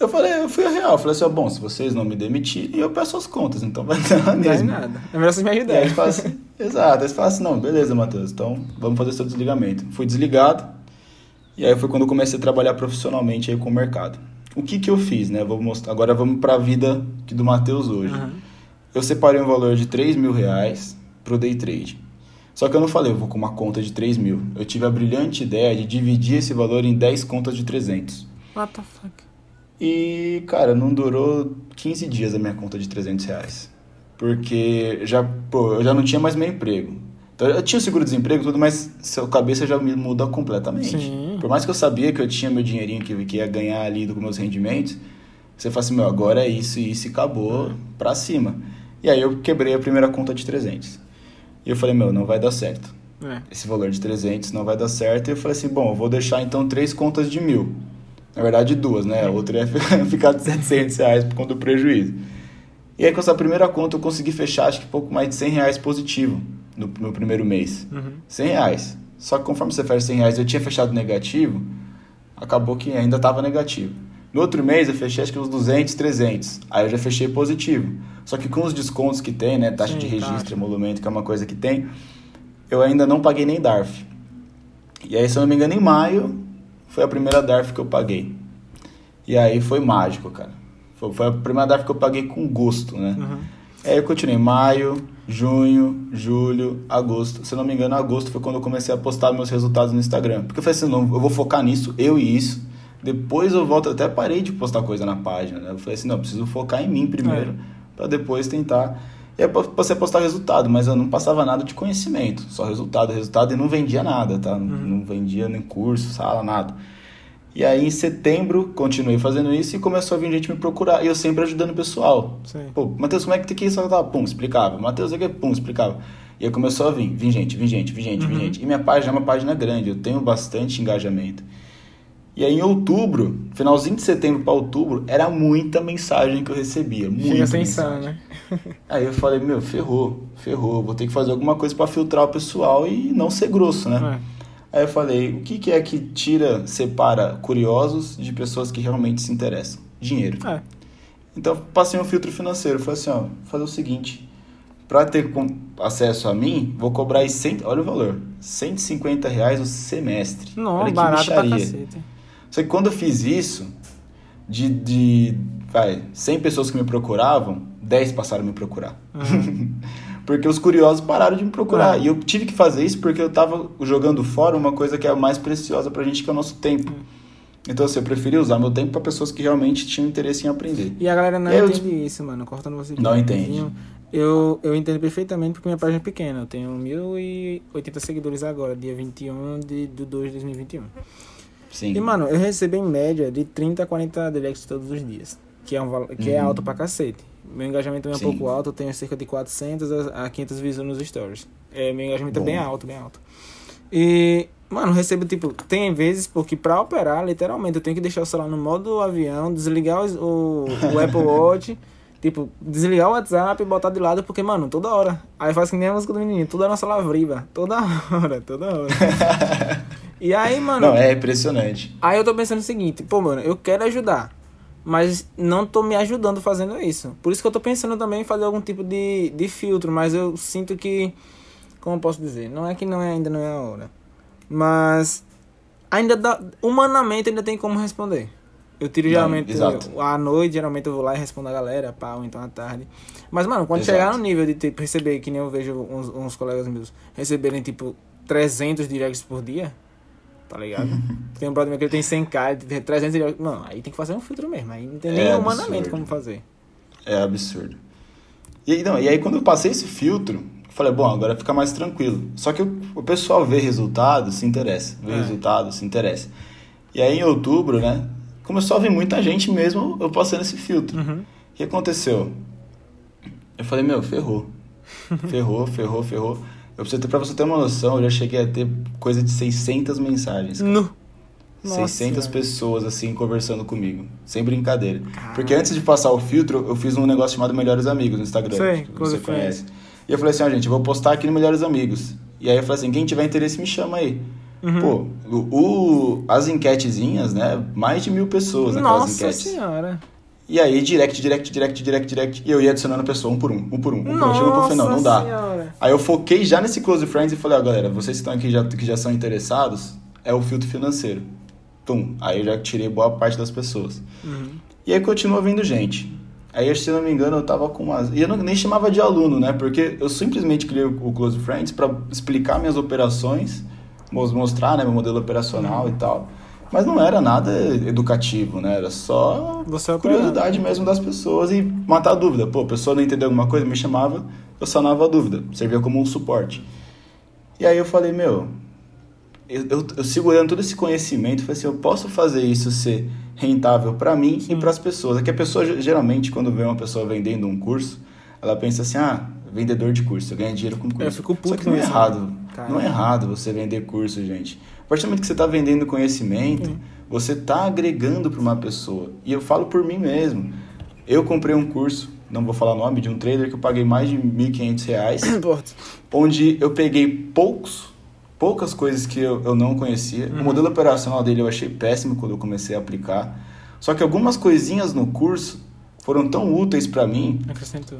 eu falei, eu fui a real. Eu falei assim, ó, bom, se vocês não me demitirem, eu peço as contas, então vai dar Não dá em mesmo. nada. É melhor você me E aí ajudar. eles falam assim, exato, eles falam assim, não, beleza, Matheus, então vamos fazer seu desligamento. Fui desligado, e aí foi quando eu comecei a trabalhar profissionalmente aí com o mercado. O que que eu fiz, né? Vou mostrar. Agora vamos para a vida do Matheus hoje. Uhum. Eu separei um valor de 3 mil reais pro day trade. Só que eu não falei, eu vou com uma conta de 3 mil. Eu tive a brilhante ideia de dividir esse valor em 10 contas de 300. What the fuck? E, cara, não durou 15 dias a minha conta de 300 reais. Porque já, pô, eu já não tinha mais meu emprego. Então, eu tinha o seguro-desemprego tudo, mas sua cabeça já me muda completamente. Sim. Por mais que eu sabia que eu tinha meu dinheirinho que, que ia ganhar ali com meus rendimentos, você fala assim, meu, agora é isso e isso e acabou pra cima. E aí eu quebrei a primeira conta de 300. E eu falei, meu, não vai dar certo É. esse valor de 300 não vai dar certo. E eu falei assim, bom, eu vou deixar então três contas de mil. Na verdade, duas, né? A outra ia ficar de 700 reais por conta do prejuízo. E aí, com essa primeira conta, eu consegui fechar, acho que pouco mais de 100 reais positivo no meu primeiro mês. Uhum. 100 reais. Só que conforme você fecha 100 reais, eu tinha fechado negativo, acabou que ainda estava negativo. No outro mês, eu fechei acho que uns 200, 300. Aí eu já fechei positivo. Só que com os descontos que tem, né? Taxa Sim, de registro, taxa. emolumento, que é uma coisa que tem, eu ainda não paguei nem DARF. E aí, se eu não me engano, em maio foi a primeira DARF que eu paguei. E aí foi mágico, cara. Foi, foi a primeira DARF que eu paguei com gosto, né? Uhum. Aí eu continuei maio, junho, julho, agosto. Se eu não me engano, agosto foi quando eu comecei a postar meus resultados no Instagram. Porque eu falei assim, não, eu vou focar nisso, eu e isso. Depois eu volto, até parei de postar coisa na página, né? Eu falei assim, não, eu preciso focar em mim primeiro, é. para depois tentar. E aí passei a postar resultado, mas eu não passava nada de conhecimento, só resultado, resultado, e não vendia nada, tá? Uhum. Não vendia nem curso, sala, nada. E aí em setembro continuei fazendo isso e começou a vir gente me procurar. E eu sempre ajudando o pessoal. Sim. Pô, Matheus, como é que tem que isso? Pum, explicava. Matheus, aqui, pum, explicava. E aí começou a vir, vim gente, vim gente, vim gente, uhum. vim gente. E minha página é uma página grande, eu tenho bastante engajamento. E aí em outubro, finalzinho de setembro para outubro, era muita mensagem que eu recebia. Muita Fica mensagem. né? aí eu falei, meu, ferrou, ferrou. Vou ter que fazer alguma coisa para filtrar o pessoal e não ser grosso, né? É. Aí eu falei, o que, que é que tira, separa curiosos de pessoas que realmente se interessam? Dinheiro. É. Então passei um filtro financeiro. Falei assim, ó, fazer o seguinte, para ter acesso a mim, vou cobrar aí, cento, olha o valor, 150 reais o semestre. Não, olha barato pra cacete. Só que quando eu fiz isso, de, de vai, 100 pessoas que me procuravam, 10 passaram a me procurar. Uhum. porque os curiosos pararam de me procurar. É. E eu tive que fazer isso porque eu estava jogando fora uma coisa que é a mais preciosa pra gente, que é o nosso tempo. Então, assim, eu preferi usar meu tempo para pessoas que realmente tinham interesse em aprender. E a galera não eu... entende isso, mano. Cortando você Não entende. Eu, eu entendo perfeitamente porque minha página é pequena. Eu tenho 1.080 seguidores agora, dia 21 de, de 2 de 2021. Sim. E, mano, eu recebo em média de 30 a 40 directs todos os dias. Que é, um, que é uhum. é alto pra cacete. Meu engajamento é um pouco alto, eu tenho cerca de 400 a 500 visuals nos stories. É, meu engajamento Bom. é bem alto, bem alto. E, mano, recebo, tipo, tem vezes porque pra operar, literalmente, eu tenho que deixar o celular no modo avião, desligar o, o Apple Watch, tipo, desligar o WhatsApp e botar de lado, porque, mano, toda hora. Aí faz que nem a música do menino, toda a nossa lavriva, toda hora, toda hora. e aí, mano. Não, é impressionante. Aí eu tô pensando o seguinte, pô, mano, eu quero ajudar mas não tô me ajudando fazendo isso. Por isso que eu tô pensando também em fazer algum tipo de, de filtro, mas eu sinto que, como posso dizer, não é que não é, ainda não é a hora, mas ainda dá, humanamente ainda tem como responder. Eu tiro não, geralmente eu, à noite, geralmente eu vou lá e respondo a galera, pá, ou então à tarde. Mas, mano, quando exato. chegar no nível de tipo, receber, que nem eu vejo uns, uns colegas meus receberem tipo 300 directs por dia, tá ligado? tem um brother meu que ele tem 100k, ele tem 300 e... Não, aí tem que fazer um filtro mesmo. Aí não tem é nem absurdo. humanamente como fazer. É absurdo. E, não, e aí quando eu passei esse filtro, eu falei, bom, agora fica mais tranquilo. Só que o, o pessoal vê resultado, se interessa. Vê é. resultado, se interessa. E aí em outubro, né, começou a vir muita gente mesmo eu passando esse filtro. Uhum. O que aconteceu? Eu falei, meu, ferrou. ferrou, ferrou, ferrou. Eu preciso ter, pra você ter uma noção, eu já cheguei a ter coisa de 600 mensagens. No. 600 Nossa, pessoas, assim, conversando comigo. Sem brincadeira. Caramba. Porque antes de passar o filtro, eu fiz um negócio chamado Melhores Amigos no Instagram. Sei, que você conhece. E eu falei assim, ó, oh, gente, eu vou postar aqui no Melhores Amigos. E aí eu falei assim, quem tiver interesse me chama aí. Uhum. Pô, o, o, as enquetezinhas, né? Mais de mil pessoas naquelas Nossa enquetes. Nossa senhora. E aí, direct, direct, direct, direct, direct. E eu ia adicionando a pessoa um por um, um por um. Um por um. Pro final, não dá. Senhora. Aí eu foquei já nesse Close Friends e falei, ó, galera, vocês que estão aqui já, que já são interessados, é o filtro financeiro. Tum. Aí eu já tirei boa parte das pessoas. Uhum. E aí continua vindo gente. Aí, se não me engano, eu tava com umas. E eu não, nem chamava de aluno, né? Porque eu simplesmente criei o Close Friends para explicar minhas operações, mostrar né, meu modelo operacional uhum. e tal. Mas não era nada educativo, né? Era só Você é curiosidade mesmo das pessoas e matar a dúvida. Pô, a pessoa não entendeu alguma coisa, me chamava, eu sanava a dúvida. Servia como um suporte. E aí eu falei, meu, eu, eu, eu segurando todo esse conhecimento, falei assim, eu posso fazer isso ser rentável para mim Sim. e para as pessoas. É que a pessoa, geralmente, quando vê uma pessoa vendendo um curso, ela pensa assim, ah, vendedor de curso, ganha dinheiro com curso. Eu fico puto Só que não é errado. Não é errado você vender curso, gente partir do momento que você está vendendo conhecimento, você está agregando para uma pessoa. E eu falo por mim mesmo. Eu comprei um curso, não vou falar o nome, de um trader que eu paguei mais de R$ 1.500, onde eu peguei poucos, poucas coisas que eu, eu não conhecia. Uhum. O modelo operacional dele eu achei péssimo quando eu comecei a aplicar. Só que algumas coisinhas no curso foram tão úteis para mim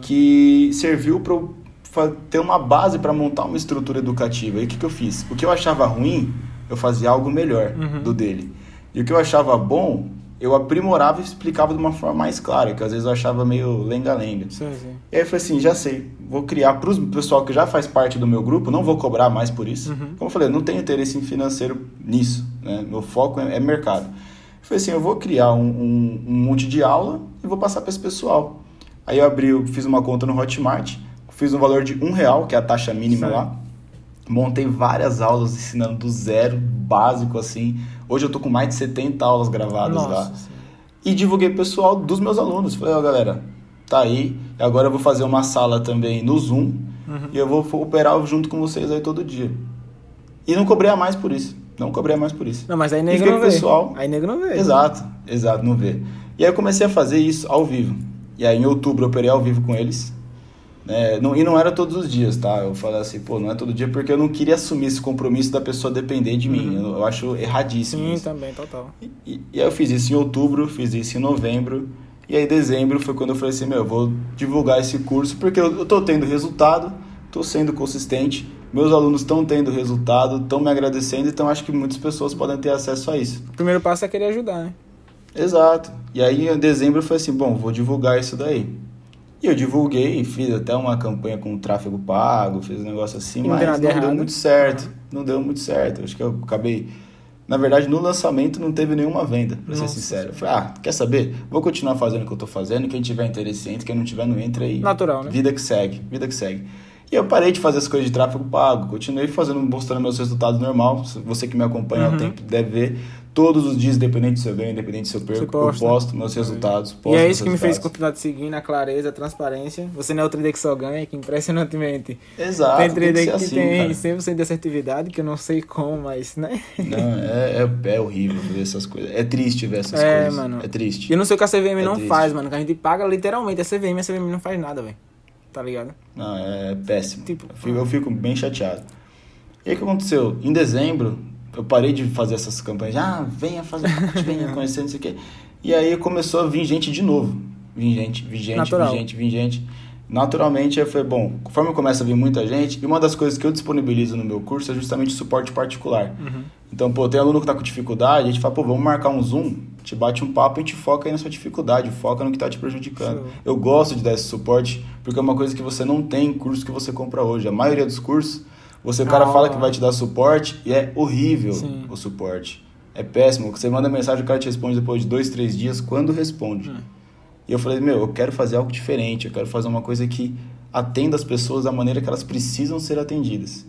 que serviu para ter uma base para montar uma estrutura educativa. E o que, que eu fiz? O que eu achava ruim, eu fazia algo melhor Uhum. do dele. E o que eu achava bom, eu aprimorava e explicava de uma forma mais clara, que às vezes eu achava meio lenga-lenga. Sim, sim. E aí eu falei assim, já sei, vou criar para o pessoal que já faz parte do meu grupo, não vou cobrar mais por isso. Uhum. Como eu falei, eu não tenho interesse em financeiro nisso, né? Meu foco é, é mercado. Eu falei assim, eu vou criar um, um, um monte de aula e vou passar para esse pessoal. Aí eu abri, eu fiz uma conta no Hotmart, fiz um valor de um real, que é a taxa mínima Certo. lá. Montei várias aulas ensinando do zero, básico assim. Hoje eu tô com mais de 70 aulas gravadas lá Nossa. sim. e divulguei pessoal dos meus alunos. Falei, ó galera, tá aí. Agora eu vou fazer uma sala também no Zoom Uhum. e eu vou operar junto com vocês aí todo dia. E não cobrei a mais por isso. Não cobrei a mais por isso. Não, mas aí fiquei não vê. pessoal. Aí nego não vê. Exato, exato, não vê. E aí eu comecei a fazer isso ao vivo. E aí em outubro eu operei ao vivo com eles. Né? não, e não era todos os dias, tá? Eu falei assim, pô, não é todo dia porque eu não queria assumir esse compromisso da pessoa depender de mim. Eu, eu acho erradíssimo Sim, isso. também, total. E, e aí eu fiz isso em outubro, fiz isso em novembro. E aí dezembro foi quando eu falei assim, meu, eu vou divulgar esse curso porque eu, eu tô tendo resultado, tô sendo consistente, meus alunos estão tendo resultado, estão me agradecendo, então acho que muitas pessoas podem ter acesso a isso. O primeiro passo é querer ajudar, né? Exato. E aí em dezembro eu falei assim, bom, vou divulgar isso daí. E eu divulguei, fiz até uma campanha com tráfego pago, fiz um negócio assim, não mas não nada deu errado. muito certo. Não deu muito certo. Acho que eu acabei. Na verdade, no lançamento não teve nenhuma venda, pra ser Nossa sincero. Eu falei, ah, quer saber? Vou continuar fazendo o que eu tô fazendo. Quem tiver interesse entra, quem não tiver não entra aí. Natural, né? Vida que segue, vida que segue. E eu parei de fazer as coisas de tráfego pago, continuei fazendo, mostrando meus resultados normal. Você que me acompanha há Uhum. tempo deve ver. Todos os dias, independente se eu ganho, independente se eu perco, Você eu posta. posto meus resultados. E posto é meus isso que me fez resultados. continuar te seguindo, a clareza, a transparência. Você não é o trader que só ganha, que impressionantemente. Exato, tem tem trader que que, assim, tem cara. 100% de assertividade, que eu não sei como, mas, né? Não, é, é, é horrível ver essas coisas. É triste ver essas É, coisas. mano. É triste. E eu não sei o que a CVM É não triste. faz, mano. Que a gente paga literalmente a CVM, a CVM não faz nada, velho. Tá ligado? Não, é péssimo. Tipo, eu, fico, eu fico bem chateado. E aí o que aconteceu? Em dezembro, eu parei de fazer essas campanhas. Ah, venha fazer parte, venha conhecer, não sei o quê. E aí começou a vir gente de novo. Vim gente, vim gente, Natural. vim gente, vim gente. Naturalmente, eu falei, bom, conforme começa a vir muita gente, e uma das coisas que eu disponibilizo no meu curso é justamente suporte particular. Uhum. Então, pô, tem aluno que tá com dificuldade, a gente fala, pô, vamos marcar um Zoom, te bate um papo e a gente foca aí na sua dificuldade, foca no que tá te prejudicando. Show. Eu gosto de dar esse suporte, porque é uma coisa que você não tem em curso que você compra hoje. A maioria dos cursos, você, o cara fala que vai te dar suporte e é horrível Sim. o suporte. É péssimo. Você manda mensagem, o cara te responde depois de dois, três dias, quando responde. Hum. E eu falei, meu, eu quero fazer algo diferente, eu quero fazer uma coisa que atenda as pessoas da maneira que elas precisam ser atendidas.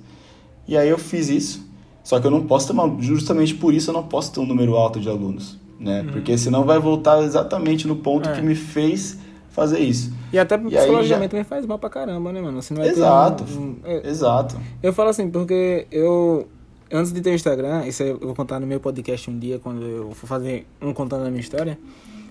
E aí eu fiz isso, só que eu não posso ter uma, justamente por isso eu não posso ter um número alto de alunos, né? Porque senão vai voltar exatamente no ponto. É. que me fez fazer isso. E até aí psicologicamente também faz mal pra caramba, né, mano? Você não vai Exato. um- um- é, Exato. Eu falo assim, porque eu. Antes de ter o Instagram, isso aí eu vou contar no meu podcast um dia, quando eu for fazer um contando a minha história.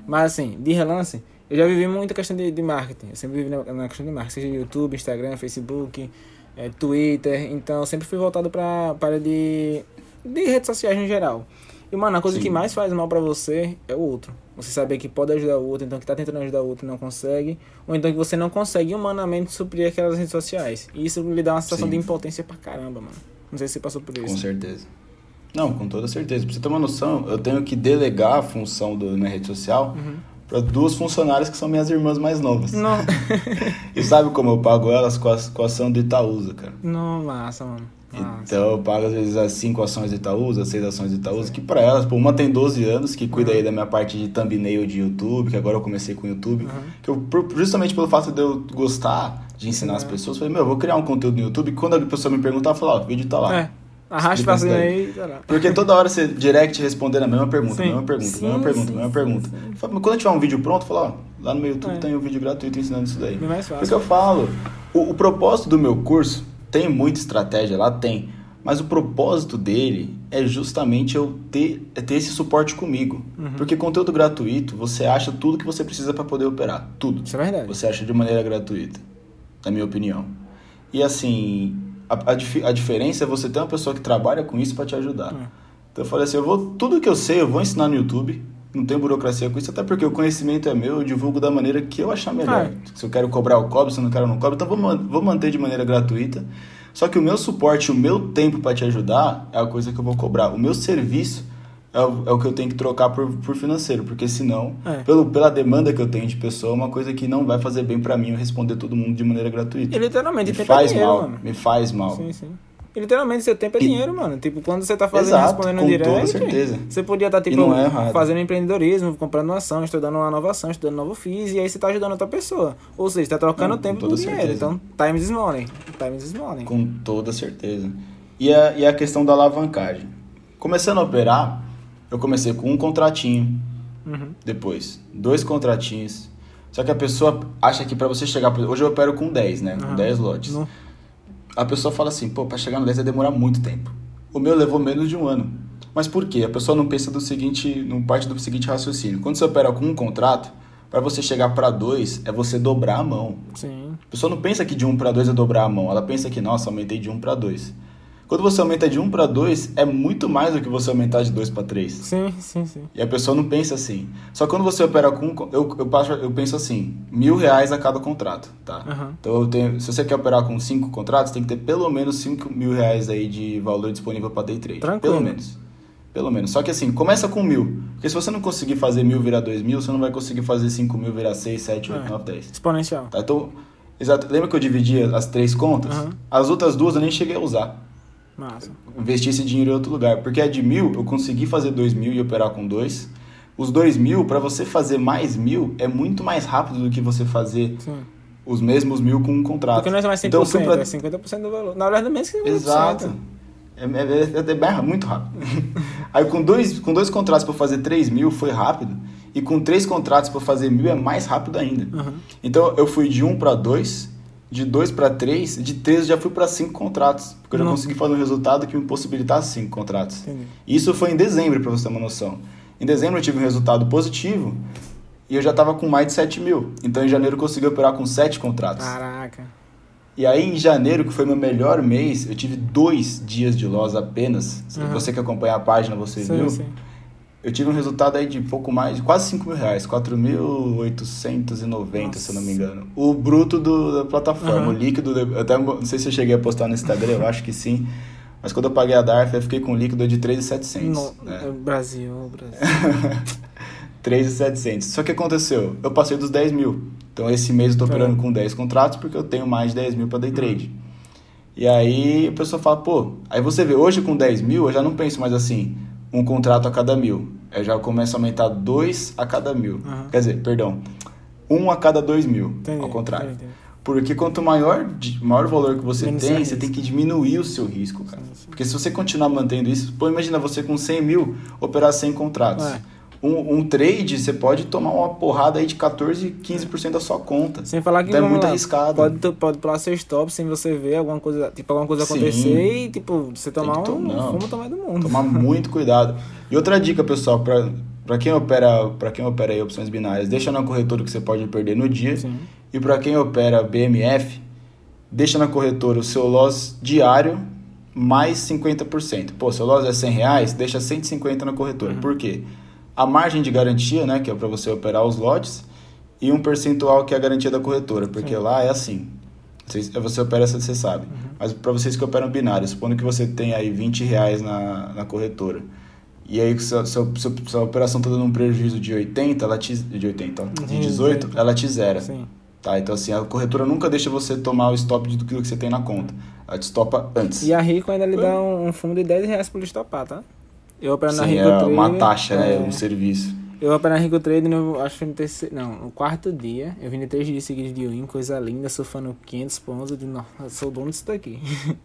Mas assim, de relance, eu já vivi muita questão de, de marketing. Eu sempre vivi na, na questão de marketing, seja YouTube, Instagram, Facebook, eh, Twitter. Então eu sempre fui voltado pra para de, de redes sociais em geral. E, mano, a coisa Sim. que mais faz mal pra você é o outro. Você saber que pode ajudar o outro, então que tá tentando ajudar o outro e não consegue. Ou então que você não consegue humanamente suprir aquelas redes sociais. E isso lhe dá uma sensação Sim. de impotência pra caramba, mano. Não sei se você passou por Com isso. certeza. Não, com toda certeza. Pra você ter uma noção, eu tenho que delegar a função da minha rede social Uhum. para duas funcionárias que são minhas irmãs mais novas. Não, E sabe como eu pago elas? Com a, com a ação do Itaúsa, cara. não, massa, mano. Massa. Então eu pago às vezes as cinco ações do Itaúsa, as seis ações do Itaúsa, que pra elas, pô, uma tem 12 anos, que cuida aí da minha parte de thumbnail de YouTube, que agora eu comecei com o YouTube. Uhum. Que eu, justamente pelo fato de eu gostar de ensinar as Uhum. pessoas, falei, meu, eu vou criar um conteúdo no YouTube, que quando a pessoa me perguntar, eu falo, ó, o vídeo tá lá. É, arraste Explica pra cima aí, tá. Porque toda hora você direct respondendo a mesma pergunta, Sim. mesma pergunta, Sim, mesma pergunta, sim, mesma pergunta. mas Quando tiver um vídeo pronto, fala, ó, lá no meu YouTube É. tem um vídeo gratuito ensinando isso daí. Bem mais fácil. Porque eu falo, o, o propósito do meu curso tem muita estratégia lá, tem. Mas o propósito dele é justamente eu ter, é ter esse suporte comigo. Uhum. Porque conteúdo gratuito, você acha tudo que você precisa para poder operar. Tudo. Isso é verdade. Você acha de maneira gratuita, na minha opinião. E assim, a, a, dif- a diferença é você ter uma pessoa que trabalha com isso para te ajudar. Hum. Então eu falei assim, eu vou tudo que eu sei, eu vou ensinar no YouTube. Não tem burocracia com isso, até porque o conhecimento é meu, eu divulgo da maneira que eu achar melhor. Se eu quero cobrar, eu cobro, se eu não quero, eu não cobro. Então vou, vou manter de maneira gratuita. Só que o meu suporte, o meu tempo para te ajudar é a coisa que eu vou cobrar. O meu serviço é o, é o que eu tenho que trocar por, por financeiro, porque senão, É. pelo, pela demanda que eu tenho de pessoa, é uma coisa que não vai fazer bem para mim eu responder todo mundo de maneira gratuita. E literalmente, me faz dinheiro, mal, mano. me faz mal. Sim, sim. Literalmente, seu tempo é E- dinheiro, mano. Tipo, quando você tá fazendo Exato, respondendo com direto, toda certeza. você podia estar, tipo, não é fazendo empreendedorismo, comprando uma ação, estudando uma nova ação, estudando novo FIIs, e aí você tá ajudando outra pessoa. Ou seja, tá trocando Não, com tempo por dinheiro. Então, time is money. Time is money. Com toda certeza. E a, e a questão da alavancagem. Começando a operar, eu comecei com um contratinho, Uhum. depois dois contratinhos. Só que a pessoa acha que para você chegar. Hoje eu opero com 10, né? Com Aham. 10 lotes. No- A pessoa fala assim, pô, pra chegar no 10 vai demorar muito tempo. O meu levou menos de um ano. Mas por quê? A pessoa não pensa do seguinte, não parte do seguinte raciocínio. Quando você opera com um contrato, para você chegar para dois é você dobrar a mão. Sim. A pessoa não pensa que de um para dois é dobrar a mão, ela pensa que, nossa, aumentei de um para dois. Quando você aumenta de um para dois, é muito mais do que você aumentar de dois para três. Sim, sim, sim. E a pessoa não pensa assim. Só que quando você opera com. Eu, eu, passo- eu penso assim: mil reais a cada contrato, tá? Aham. Então tenho. Se você quer operar com cinco contratos, tem que ter pelo menos cinco mil reais aí de valor disponível para day trade. Tranquilo. Pelo menos. Pelo menos. Só que assim, começa com mil. Porque se você não conseguir fazer mil virar dois mil, você não vai conseguir fazer cinco mil virar seis, sete, oito, É. nove, dez. Exponencial. Tá? Então, exato. Lembra que eu dividia as três contas? Aham. As outras duas eu nem cheguei a usar Massa. investir esse dinheiro em outro lugar. Porque a de mil, eu consegui fazer dois mil e operar com dois. Os dois mil, para você fazer mais mil, é muito mais rápido do que você fazer Sim. os mesmos mil com um contrato. Porque não é mais 100%, Então, pra- é 50% do valor. Na verdade, é menos que 50%. Exato. É, é, é, é bem- muito rápido. Aí com dois, com dois contratos para fazer 3 mil foi rápido. E com três contratos para fazer mil é mais rápido ainda. Aham. Então eu fui de 1 para 2, de 2 para 3, de 3 eu já fui para 5 contratos. Porque eu já Não. consegui fazer um resultado que me possibilitasse 5 contratos. Entendi. Isso foi em dezembro, para você ter uma noção. Em dezembro eu tive um resultado positivo e eu já estava com mais de 7 mil. Então em janeiro eu consegui operar com 7 contratos. Caraca. E aí em janeiro, que foi meu melhor mês, eu tive dois dias de loss apenas. Aham. Você que acompanha a página, você Sim, viu? sim. Eu tive um resultado aí de pouco mais, de quase 5 mil reais, 4.890, se eu não me engano. O bruto do, da plataforma, Aham. o líquido, eu até não sei se eu cheguei a postar no Instagram, eu acho que sim. Mas quando eu paguei a DARF, eu fiquei com um líquido de 3.700. No, né? é Brasil, Brasil. 3.700. Só que aconteceu? Eu passei dos 10 mil. Então esse mês eu tô operando Caramba. com 10 contratos porque eu tenho mais de 10 mil para day trade. E aí a pessoa fala, pô, aí você vê, hoje com 10 mil eu já não penso mais assim, um contrato a cada mil. Eu já começo a aumentar dois a cada mil. Aham. Quer dizer, perdão, um a cada dois mil, Entendi, ao contrário. entendi. Porque quanto maior, maior valor que você Menos tem, é você tem que diminuir o seu risco, cara. Sim, sim. Porque se você continuar mantendo isso, pô, imagina você com 100 mil operar 100 contratos. É. Um, um trade, você pode tomar uma porrada aí de 14, 15% da sua conta. Sem falar que Então é muito lá, arriscado. Pode, pode pular seu stop sem você ver alguma coisa, tipo, alguma coisa Sim. acontecer e, tipo, você tomar um, to- não. fumo tomar do mundo. Tomar muito cuidado. E outra dica, pessoal, para para quem opera, para quem opera aí opções binárias, deixa na corretora que você pode perder no dia. Sim. E para quem opera BMF, deixa na corretora o seu loss diário mais 50%. Pô, seu loss é 100 reais, deixa 150 na corretora. Uhum. Por quê? A margem de garantia, né, que é para você operar os lotes, e um percentual que é a garantia da corretora, porque Sim. lá é assim. Vocês- Você opera essa, você sabe. Uhum. Mas para vocês que operam binário, supondo que você tem aí 20 reais na, na corretora, e aí se a sua, sua, sua operação está dando um prejuízo de 80, ela te, de 80, ó, de Uhum, 18, sim. ela te zera. Sim. Tá, então assim, a corretora nunca deixa você tomar o stop de tudo que você tem na conta. Ela te stopa antes. E a Rico ainda lhe dá um, fundo de 10 reais por estopar, tá? Eu opero na Sim, Rico é Trade. uma taxa, né? é, Um serviço. Eu opero na Rico Trade, no, acho que foi no terceiro. Não, no quarto dia. Eu vim de três dias seguidos de win, coisa linda, surfando 500 pontos. Digo, nossa, sou dono disso daqui.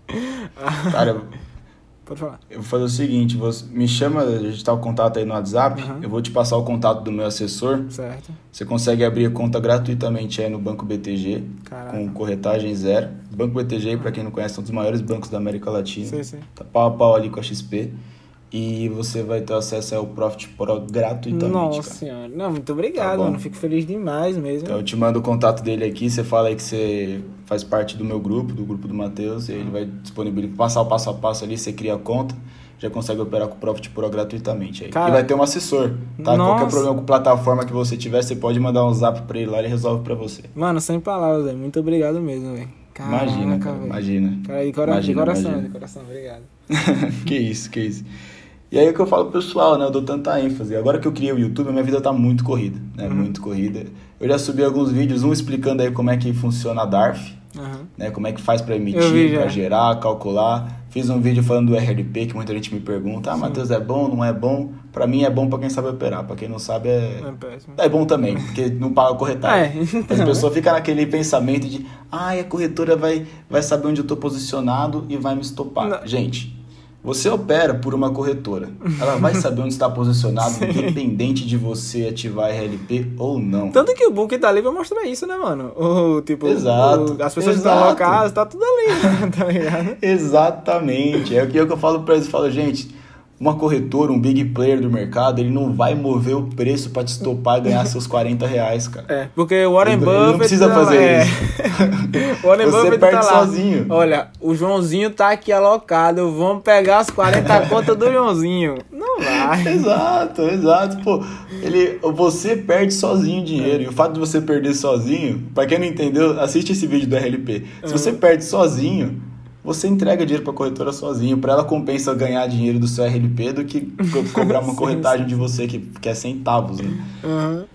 Cara, Pode falar. eu vou fazer o seguinte, você me chama, a gente tá o contato aí no WhatsApp, Uhum. eu vou te passar o contato do meu assessor. Certo? Você consegue abrir a conta gratuitamente aí no Banco BTG, Caraca. com corretagem zero. Banco BTG, para quem não conhece, é um dos maiores bancos da América Latina. Sim, sim. Tá pau a pau ali com a XP. E você vai ter acesso ao Profit Pro gratuitamente, Nossa cara. senhora. Não, muito obrigado, Tá mano. Fico feliz demais mesmo. Então eu te mando o contato dele aqui, você fala aí que você faz parte do meu grupo, do grupo do Matheus, e ele vai disponibilizar, passar o passo a passo ali, você cria a conta, já consegue operar com o Profit Pro gratuitamente aí. Cara, e vai ter um assessor, tá? nossa. Qualquer problema com plataforma que você tiver, você pode mandar um zap pra ele lá, ele resolve pra você. Mano, sem palavras, velho. Muito obrigado mesmo, velho. Imagina, cara, imagina. Cara, de, cora Imagina, de coração, imagina. de coração, obrigado. que isso, que isso. E aí é o que eu falo pro pessoal, né? Eu dou tanta ênfase. Agora que eu criei o YouTube, a minha vida tá muito corrida, né? Uhum. Muito corrida. Eu já subi alguns vídeos, um explicando aí como é que funciona a DARF, Aham. né? Como é que faz vi emitir, pra gerar, calcular. Fiz um vídeo falando do RLP, que muita gente me pergunta, ah, Matheus, é bom, não é bom? Pra mim é bom pra quem sabe operar, pra quem não sabe é... É péssimo. É bom também, porque não paga corretagem. É, Mas a pessoa fica naquele pensamento de, ai, a corretora vai, vai saber onde eu tô posicionado e vai me estopar. Não. Gente, você opera por uma corretora. Ela vai saber onde está posicionado, independente de você ativar RLP ou não. Tanto que o book tá ali pra mostrar isso, né, mano? O, tipo, Exato, o- as pessoas que estão exato. alocadas, tá tudo ali, tá ligado? Exatamente. É o que eu falo pra eles. Eu falo, gente, uma corretora, um big player do mercado, ele não vai mover o preço pra te estopar e ganhar seus 40 reais, cara. É, porque o Warren Ele- ele Buffett. não precisa tá fazer lá, isso. o Warren Você Buffett perde tá lá. sozinho. Olha, o Joãozinho tá aqui alocado, vamos pegar as 40 contas do Joãozinho. Não vai. Exato, exato. Pô, ele, você perde sozinho o dinheiro. E o fato de você perder sozinho, pra quem não entendeu, assiste esse vídeo do RLP. Se você perde sozinho, você entrega dinheiro pra corretora sozinho. Pra ela compensa ganhar dinheiro do seu RLP do que co- cobrar uma Sim, corretagem de você que, que é centavos, né? Aham.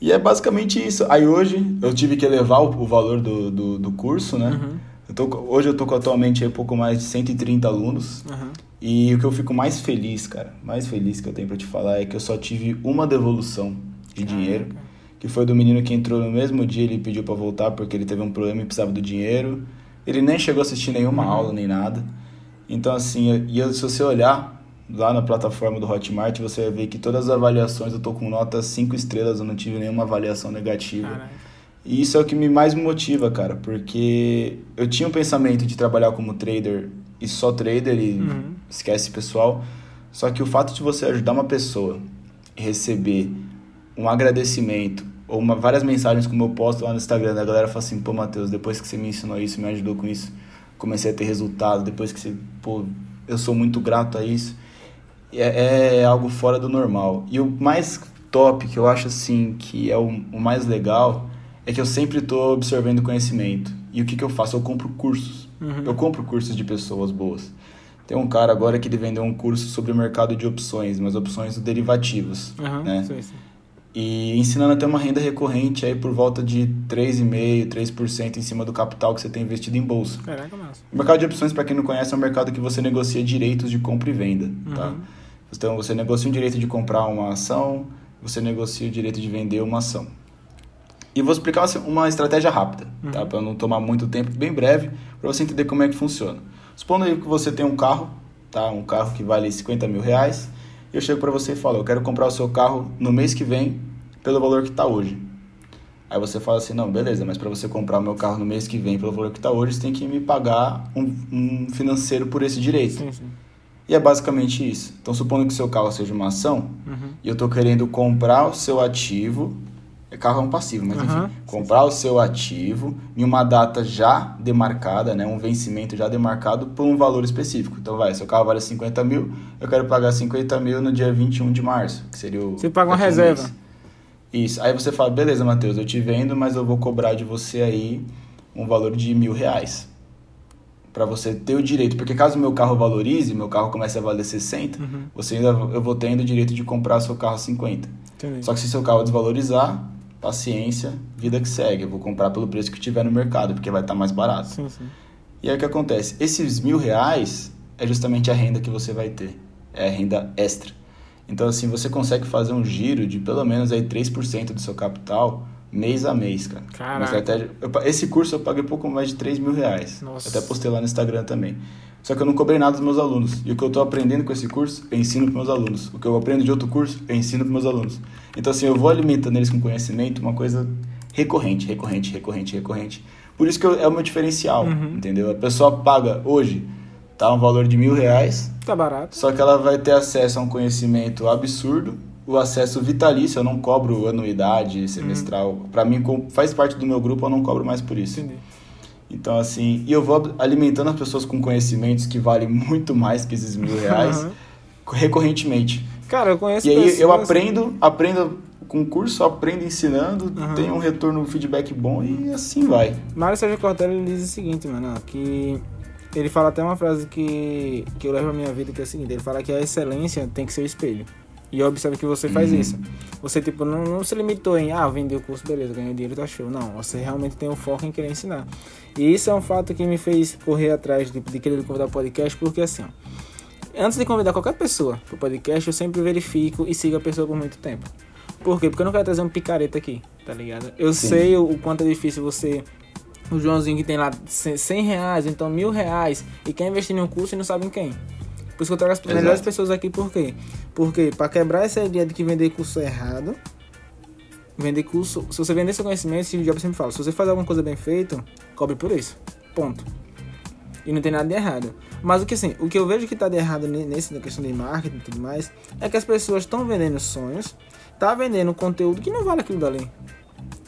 E é basicamente isso. Aí hoje eu tive que elevar o, o valor do, do, do curso, né? Uhum. Eu tô, hoje eu tô com atualmente aí pouco mais de 130 alunos. Aham. E o que eu fico mais feliz, cara, mais feliz que eu tenho pra te falar é que eu só tive uma devolução de dinheiro, que foi do menino que entrou no mesmo dia, ele pediu pra voltar porque ele teve um problema e precisava do dinheiro. Ele nem chegou a assistir nenhuma aula nem nada. Então assim, eu- e se você olhar lá na plataforma do Hotmart, você vai ver que todas as avaliações eu tô com nota 5 estrelas, eu não tive nenhuma avaliação negativa. Caraca. E isso é o que me mais me motiva, cara, porque eu tinha um pensamento de trabalhar como trader e só trader e Uhum. esquece pessoal. Só que o fato de você ajudar uma pessoa receber um agradecimento ou uma, várias mensagens como eu posto lá no Instagram, a galera fala assim, pô, Matheus, depois que você me ensinou isso, me ajudou com isso, comecei a ter resultado, depois que você, pô, eu sou muito grato a isso. É, é algo fora do normal. E o mais top, que eu acho assim, que é o, o mais legal, é que eu sempre estou absorvendo conhecimento. E o que, que eu faço? Eu compro cursos. Uhum. Eu compro cursos de pessoas boas. Tem um cara agora que ele vendeu um curso sobre o mercado de opções, mas opções derivativos, Aham, né? sim, sim. E ensinando a ter uma renda recorrente aí por volta de 3,5%, 3% em cima do capital que você tem investido em bolsa. Caraca, massa. O mercado de opções, para quem não conhece, é um mercado que você negocia direitos de compra e venda, tá? Uhum. Então, você negocia o direito de comprar uma ação, você negocia o direito de vender uma ação. E vou explicar uma estratégia rápida, tá? Uhum. Para não tomar muito tempo, bem breve, para você entender como é que funciona. Supondo aí que você tem um carro, tá? Um carro que vale 50 mil reais, eu chego para você e falo, eu quero comprar o seu carro no mês que vem pelo valor que está hoje. Aí você fala assim, não, beleza, mas para você comprar o meu carro no mês que vem pelo valor que está hoje, você tem que me pagar um, um financeiro por esse direito. Sim, sim. E é basicamente isso. Então, supondo que o seu carro seja uma ação, Uhum. e eu estou querendo comprar o seu ativo, carro é um passivo, mas enfim, comprar o seu ativo em uma data já demarcada, né, um vencimento já demarcado por um valor específico. Então, vai, seu carro vale 50 mil, eu quero pagar 50 mil no dia 21 de março, que seria o... Você paga uma um reserva. mês. Isso. Aí você fala, beleza, Matheus, eu te vendo, mas eu vou cobrar de você aí um valor de mil reais. Pra você ter o direito. Porque caso meu carro valorize, meu carro comece a valer 60, Uhum. você ainda, eu vou tendo o direito de comprar seu carro a 50. Entendi. Só que se seu carro desvalorizar, paciência, vida que segue. Eu vou comprar pelo preço que tiver no mercado, porque vai estar mais barato. Sim, sim. E aí o que acontece? Esses mil reais é justamente a renda que você vai ter. É a renda extra. Então, assim, você consegue fazer um giro de pelo menos aí 3% do seu capital mês a mês, cara. Caraca. Estratégia- eu esse curso eu paguei pouco mais de 3 mil reais. Nossa. Eu até postei lá no Instagram também. Só que eu não cobrei nada dos meus alunos. E o que eu tô aprendendo com esse curso, eu ensino para meus alunos. O que eu aprendo de outro curso, eu ensino para meus alunos. Então, assim, eu vou alimentando eles com conhecimento, uma coisa recorrente, recorrente, recorrente, recorrente. Por isso que eu- é o meu diferencial, Uhum. entendeu? A pessoa paga hoje, tá um valor de mil reais, Tá barato. só que ela vai ter acesso a um conhecimento absurdo, o acesso vitalício, eu não cobro anuidade semestral. Pra mim, com- faz parte do meu grupo, eu não cobro mais por isso. Entendi. Então, assim, e eu vou alimentando as pessoas com conhecimentos que valem muito mais que esses mil reais recorrentemente. Cara, eu conheço E aí eu pessoas- aprendo, aprendo com o curso, aprende ensinando, Aham. tem um retorno, um feedback bom e assim vai. Mário Sérgio Cortella ele diz o seguinte, mano, que ele fala até uma frase que, que eu levo pra minha vida, que é o seguinte, ele fala que a excelência tem que ser o espelho. E eu observo que você faz Uhum. isso. Você, tipo, não, não se limitou em, ah, vender o curso, beleza, ganhei dinheiro, tá show. Não, você realmente tem o foco em querer ensinar. E isso é um fato que me fez correr atrás de, de querer convidar o podcast, porque assim, ó, antes de convidar qualquer pessoa pro podcast, eu sempre verifico e sigo a pessoa por muito tempo. Por quê? Porque eu não quero trazer um picareta aqui, tá ligado? Eu Sim. sei o, o quanto é difícil você. O Joãozinho que tem lá 100 100 reais, então mil reais, e quer investir em um curso e não sabe em quem. Por isso que eu trago as Exato. melhores pessoas aqui, por quê? Porque pra quebrar essa ideia de que vender curso é errado, vender curso. Se você vender seu conhecimento, Steve Jobs sempre fala, se você faz alguma coisa bem feita, cobre por isso. Ponto. E não tem nada de errado. Mas o que assim, o que eu vejo que tá de errado ne- nesse na questão de marketing e tudo mais, é que as pessoas estão vendendo sonhos, tá vendendo conteúdo que não vale aquilo dali.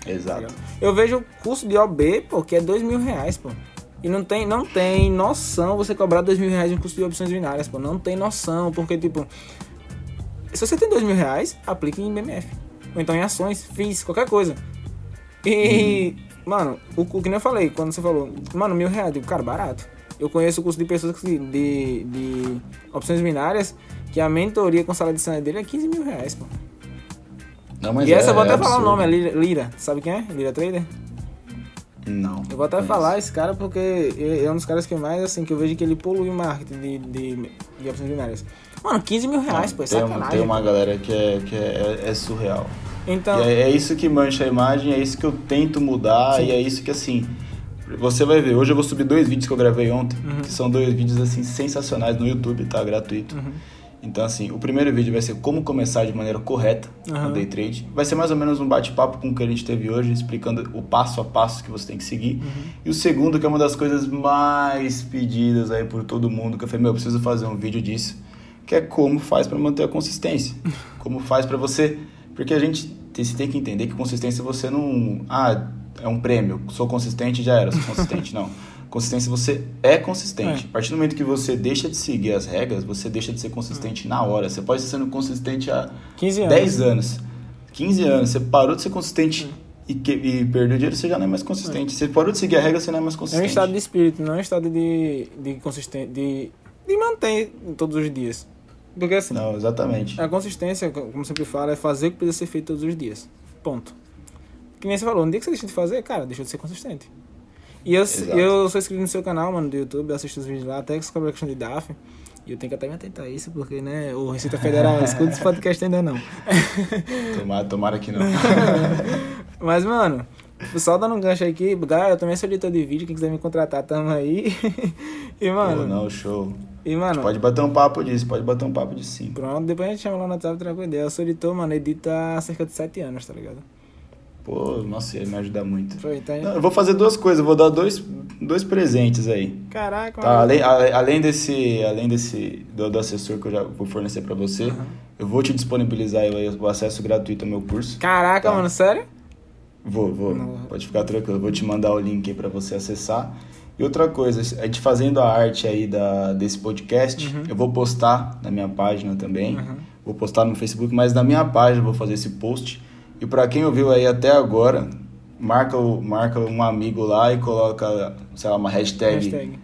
Exato. Eu vejo o curso de OB, pô, que é dois mil reais, pô. E não tem, não tem noção você cobrar dois mil reais em curso de opções binárias, pô. Não tem noção, porque, tipo... Se você tem dois mil reais, aplique em BMF. Ou então em ações, FIIs, qualquer coisa. E, mano, o, o que nem eu falei, quando você falou, mano, mil reais, eu digo, cara, barato. Eu conheço o curso de pessoas que, de, de opções binárias que a mentoria com sala de cena dele é 15 mil reais, pô. Não, e essa é, eu vou até é falar o nome, é Lira, Lira. Sabe quem é? Lira Trader? Não. Eu vou até conheço. falar esse cara porque é é um dos caras que mais, assim, que eu vejo que ele polui o marketing de, de, de opções binárias. Mano, 15 mil reais, pô, é tem, sacanagem. tem uma galera que é, que é, é surreal. Então, é, é isso que mancha a imagem, é isso que eu tento mudar Sim. e é isso que assim. Você vai ver, hoje eu vou subir dois vídeos que eu gravei ontem, Uhum. que são dois vídeos assim sensacionais no YouTube, tá? Gratuito. Uhum. Então, assim, o primeiro vídeo vai ser como começar de maneira correta Uhum. no day trade. Vai ser mais ou menos um bate-papo com o que a gente teve hoje, explicando o passo a passo que você tem que seguir. Uhum. E o segundo, que é uma das coisas mais pedidas aí por todo mundo, que eu falei, meu, eu preciso fazer um vídeo disso, que é como faz para manter a consistência. como faz para você. Porque a gente tem, você tem que entender que consistência você não. Ah, é um prêmio, sou consistente já era, sou consistente. não. Consistência você é consistente. É. A partir do momento que você deixa de seguir as regras, você deixa de ser consistente na hora. Você pode estar sendo consistente há 15 anos. 10 anos, 15 anos, você parou de ser consistente e, que- e perdeu dinheiro, você já não é mais consistente. Você parou de seguir a regra, você não é mais É um consistente. estado de espírito, não é um estado de, de consistência, de, de manter todos os dias. Porque assim, Não, exatamente. a consistência, como eu sempre falo, é fazer o que precisa ser feito todos os dias. Ponto. Que nem você falou, no dia que você deixa de fazer, cara, deixou de ser consistente. E eu, Exato. eu sou inscrito no seu canal, mano, do YouTube, eu assisto os vídeos lá, até sobre a questão de DAF. E eu tenho que até me atentar a isso, porque, né, o Receita Federal escuta esse podcast ainda não. Tomara, tomara que não. Mas, mano, só dando um gancho aqui, galera, eu também sou editor de vídeo, quem quiser me contratar, tamo aí. e, mano, Pô, não, show. e, mano, Pode bater um papo disso, pode bater um papo disso sim. pronto, depois a gente chama lá no WhatsApp, ideia. Eu sou editor, mano, edita há cerca de 7 anos, tá ligado? Pô, nossa, ia me ajudar muito. Foi, tá. Não, eu vou fazer duas coisas, eu vou dar dois, dois presentes aí. Caraca, Tá, mano. além, a- além desse, além desse do, do assessor que eu já vou fornecer pra você, eu vou te disponibilizar aí o acesso gratuito ao meu curso. Caraca, Tá. mano, sério? Vou, vou. Não. Pode ficar tranquilo. Eu vou te mandar o link aí pra você acessar. E outra coisa, a gente fazendo a arte aí da, desse podcast, Uhum. eu vou postar na minha página também. Uhum. Vou postar no Facebook, mas na minha página eu vou fazer esse post. E pra quem ouviu aí até agora, marca, marca um amigo lá e coloca, sei lá, uma hashtag. Hashtag,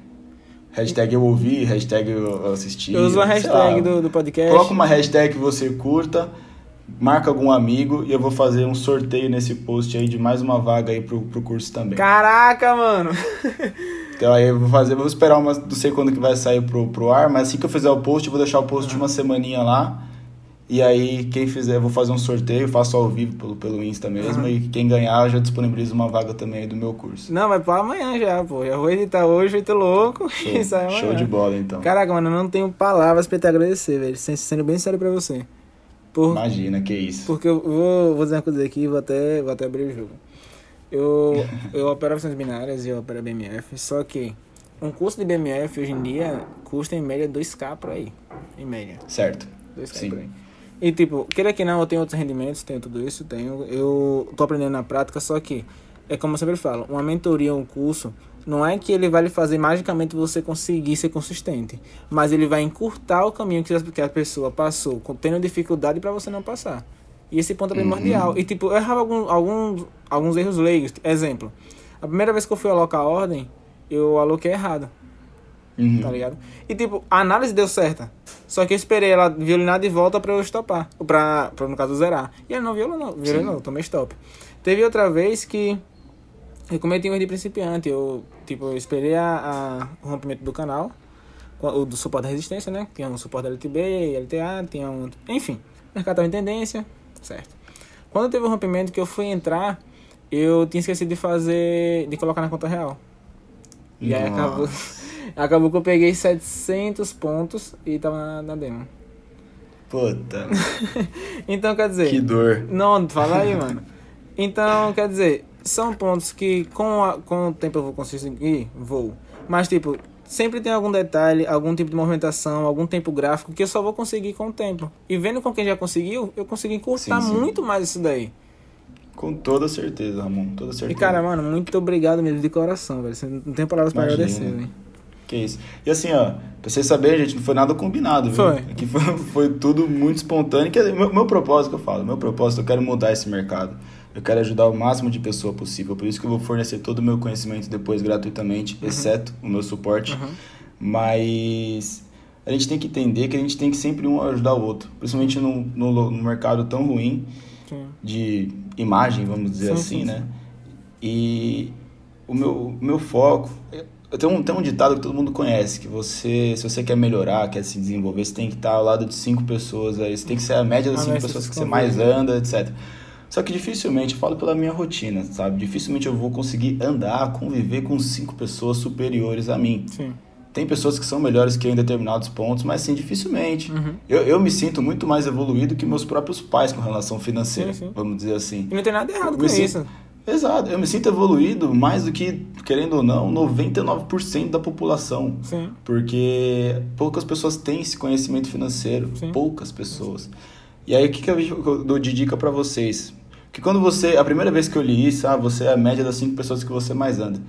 Hashtag. eu ouvi, hashtag eu assisti. Eu uso a hashtag lá. do, do podcast. Coloca uma hashtag que você curta, marca algum amigo e eu vou fazer um sorteio nesse post aí de mais uma vaga aí pro, pro curso também. Caraca, mano. Então aí eu vou fazer, vou esperar uma, não sei quando que vai sair pro, pro ar, mas assim que eu fizer o post, eu vou deixar o post de uma semaninha lá. E aí quem fizer, vou fazer um sorteio, faço ao vivo pelo, pelo Insta mesmo, Uhum. e quem ganhar já disponibilizo uma vaga também aí do meu curso. Não, mas pra amanhã já, pô. Já vou editar hoje, feito louco. Show, e sai amanhã. show de bola então. Caraca, mano, eu não tenho palavras pra te agradecer, velho. Sendo bem sério pra você. Por, Imagina, que isso. Porque eu vou, vou dizer uma coisa aqui, vou até, vou até abrir o jogo. Eu, eu opero opções binárias e eu opero BMF, só que um curso de BMF hoje em dia custa em média 2k por aí. Em média. Certo. 2k Sim. por aí. E tipo, queira que não, eu tenho outros rendimentos, tenho tudo isso, tenho. Eu tô aprendendo na prática, só que é como eu sempre falo, uma mentoria, um curso, não é que ele vai lhe fazer magicamente você conseguir ser consistente, mas ele vai encurtar o caminho que a pessoa passou, tendo dificuldade para você não passar. E esse ponto é primordial. Uhum. E, tipo, eu errava algum, algum, alguns erros leigos. Exemplo, a primeira vez que eu fui alocar a ordem, eu aloquei errado. Uhum. Tá ligado? E, tipo, a análise deu certa. Só que eu esperei ela violinar de volta pra eu estopar. Pra, pra no caso, zerar. E ela não violinou, violinou, tomei stop. Teve outra vez que eu cometi um erro de principiante. Eu, tipo, eu esperei a, a, o rompimento do canal, o do suporte da resistência, né? Tinha um suporte da LTB, LTA, tinha um. Enfim, o mercado estava em tendência, certo. Quando teve o rompimento que eu fui entrar, eu tinha esquecido de fazer. de colocar na conta real. E Nossa. aí acabou. Acabou que eu peguei 700 pontos e tava na, na demo. Puta. então, quer dizer. Que dor. Não, fala aí, mano. Então, quer dizer, são pontos que com, a, com o tempo eu vou conseguir, vou. Mas, tipo, sempre tem algum detalhe, algum tipo de movimentação, algum tempo gráfico que eu só vou conseguir com o tempo. E vendo com quem já conseguiu, eu consegui encurtar sim, sim. muito mais isso daí. Com toda certeza, Ramon, toda certeza. E cara, mano, muito obrigado mesmo de coração, velho. Não tem palavras para agradecer, velho. Que isso. E assim, ó, pra vocês saberem, gente, não foi nada combinado, viu? Foi. Aqui foi, foi tudo muito espontâneo. Que, meu, meu propósito que eu falo, meu propósito, eu quero mudar esse mercado. Eu quero ajudar o máximo de pessoa possível. Por isso que eu vou fornecer todo o meu conhecimento depois gratuitamente, uhum. exceto o meu suporte. Uhum. Mas a gente tem que entender que a gente tem que sempre um ajudar o outro. Principalmente no, no, no mercado tão ruim sim. de imagem, vamos dizer sim, assim, sim, né? E o meu, o meu foco... Eu tenho um, tenho um ditado que todo mundo conhece, que você, se você quer melhorar, quer se desenvolver, você tem que estar ao lado de cinco pessoas, aí você tem que ser a média das ah, cinco pessoas que você mais anda, etc. Só que dificilmente, eu falo pela minha rotina, sabe? Dificilmente eu vou conseguir andar, conviver com cinco pessoas superiores a mim. Sim. Tem pessoas que são melhores que eu em determinados pontos, mas sim, dificilmente. Uhum. Eu, eu me sinto muito mais evoluído que meus próprios pais com relação financeira, sim, sim. vamos dizer assim. E não tem nada errado eu com sinto... Exato, eu me sinto evoluído mais do que, querendo ou não, 99% da população. Sim. Porque poucas pessoas têm esse conhecimento financeiro. Sim. Poucas pessoas. E aí, o que, que eu dou de dica para vocês? Que quando você. A primeira vez que eu li isso, ah, você é a média das cinco pessoas que você mais anda.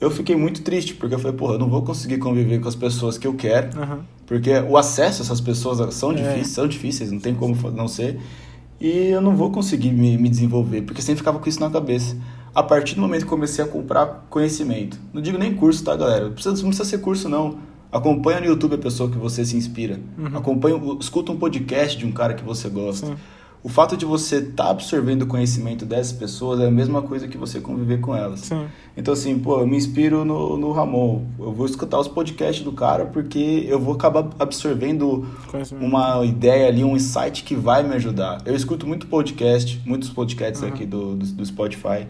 Eu fiquei muito triste, porque eu falei, porra, eu não vou conseguir conviver com as pessoas que eu quero. Uhum. Porque o acesso a essas pessoas são é. difíceis, são difíceis, não tem como não ser. E eu não vou conseguir me, me desenvolver, porque sempre ficava com isso na cabeça. A partir do momento que comecei a comprar conhecimento, não digo nem curso, tá, galera? Não precisa, não precisa ser curso, não. Acompanha no YouTube a pessoa que você se inspira. Uhum. Acompanha, escuta um podcast de um cara que você gosta. Sim o fato de você estar tá absorvendo o conhecimento dessas pessoas é a mesma coisa que você conviver com elas. Sim. Então, assim, pô, eu me inspiro no, no Ramon. Eu vou escutar os podcasts do cara porque eu vou acabar absorvendo uma ideia ali, um insight que vai me ajudar. Eu escuto muito podcast, muitos podcasts uhum. aqui do, do, do Spotify.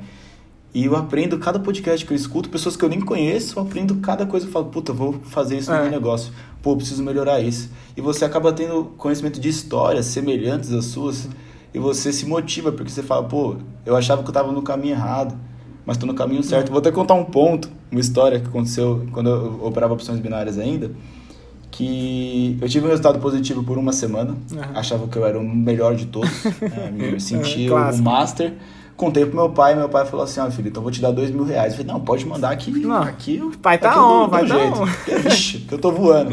E eu aprendo cada podcast que eu escuto, pessoas que eu nem conheço, eu aprendo cada coisa e falo, puta, vou fazer isso é. no meu negócio. Pô, preciso melhorar isso. E você acaba tendo conhecimento de histórias semelhantes às suas, e você se motiva, porque você fala, pô, eu achava que eu estava no caminho errado, mas estou no caminho certo. É. Vou até contar um ponto, uma história que aconteceu quando eu operava opções binárias ainda, que eu tive um resultado positivo por uma semana, uhum. achava que eu era o melhor de todos, né? me sentia o master Contei pro meu pai, meu pai falou assim, ó, filho, então vou te dar dois mil reais. Eu falei, não, pode mandar aqui. Não, aqui o pai tá on, vai tá on. Ixi, que eu tô voando.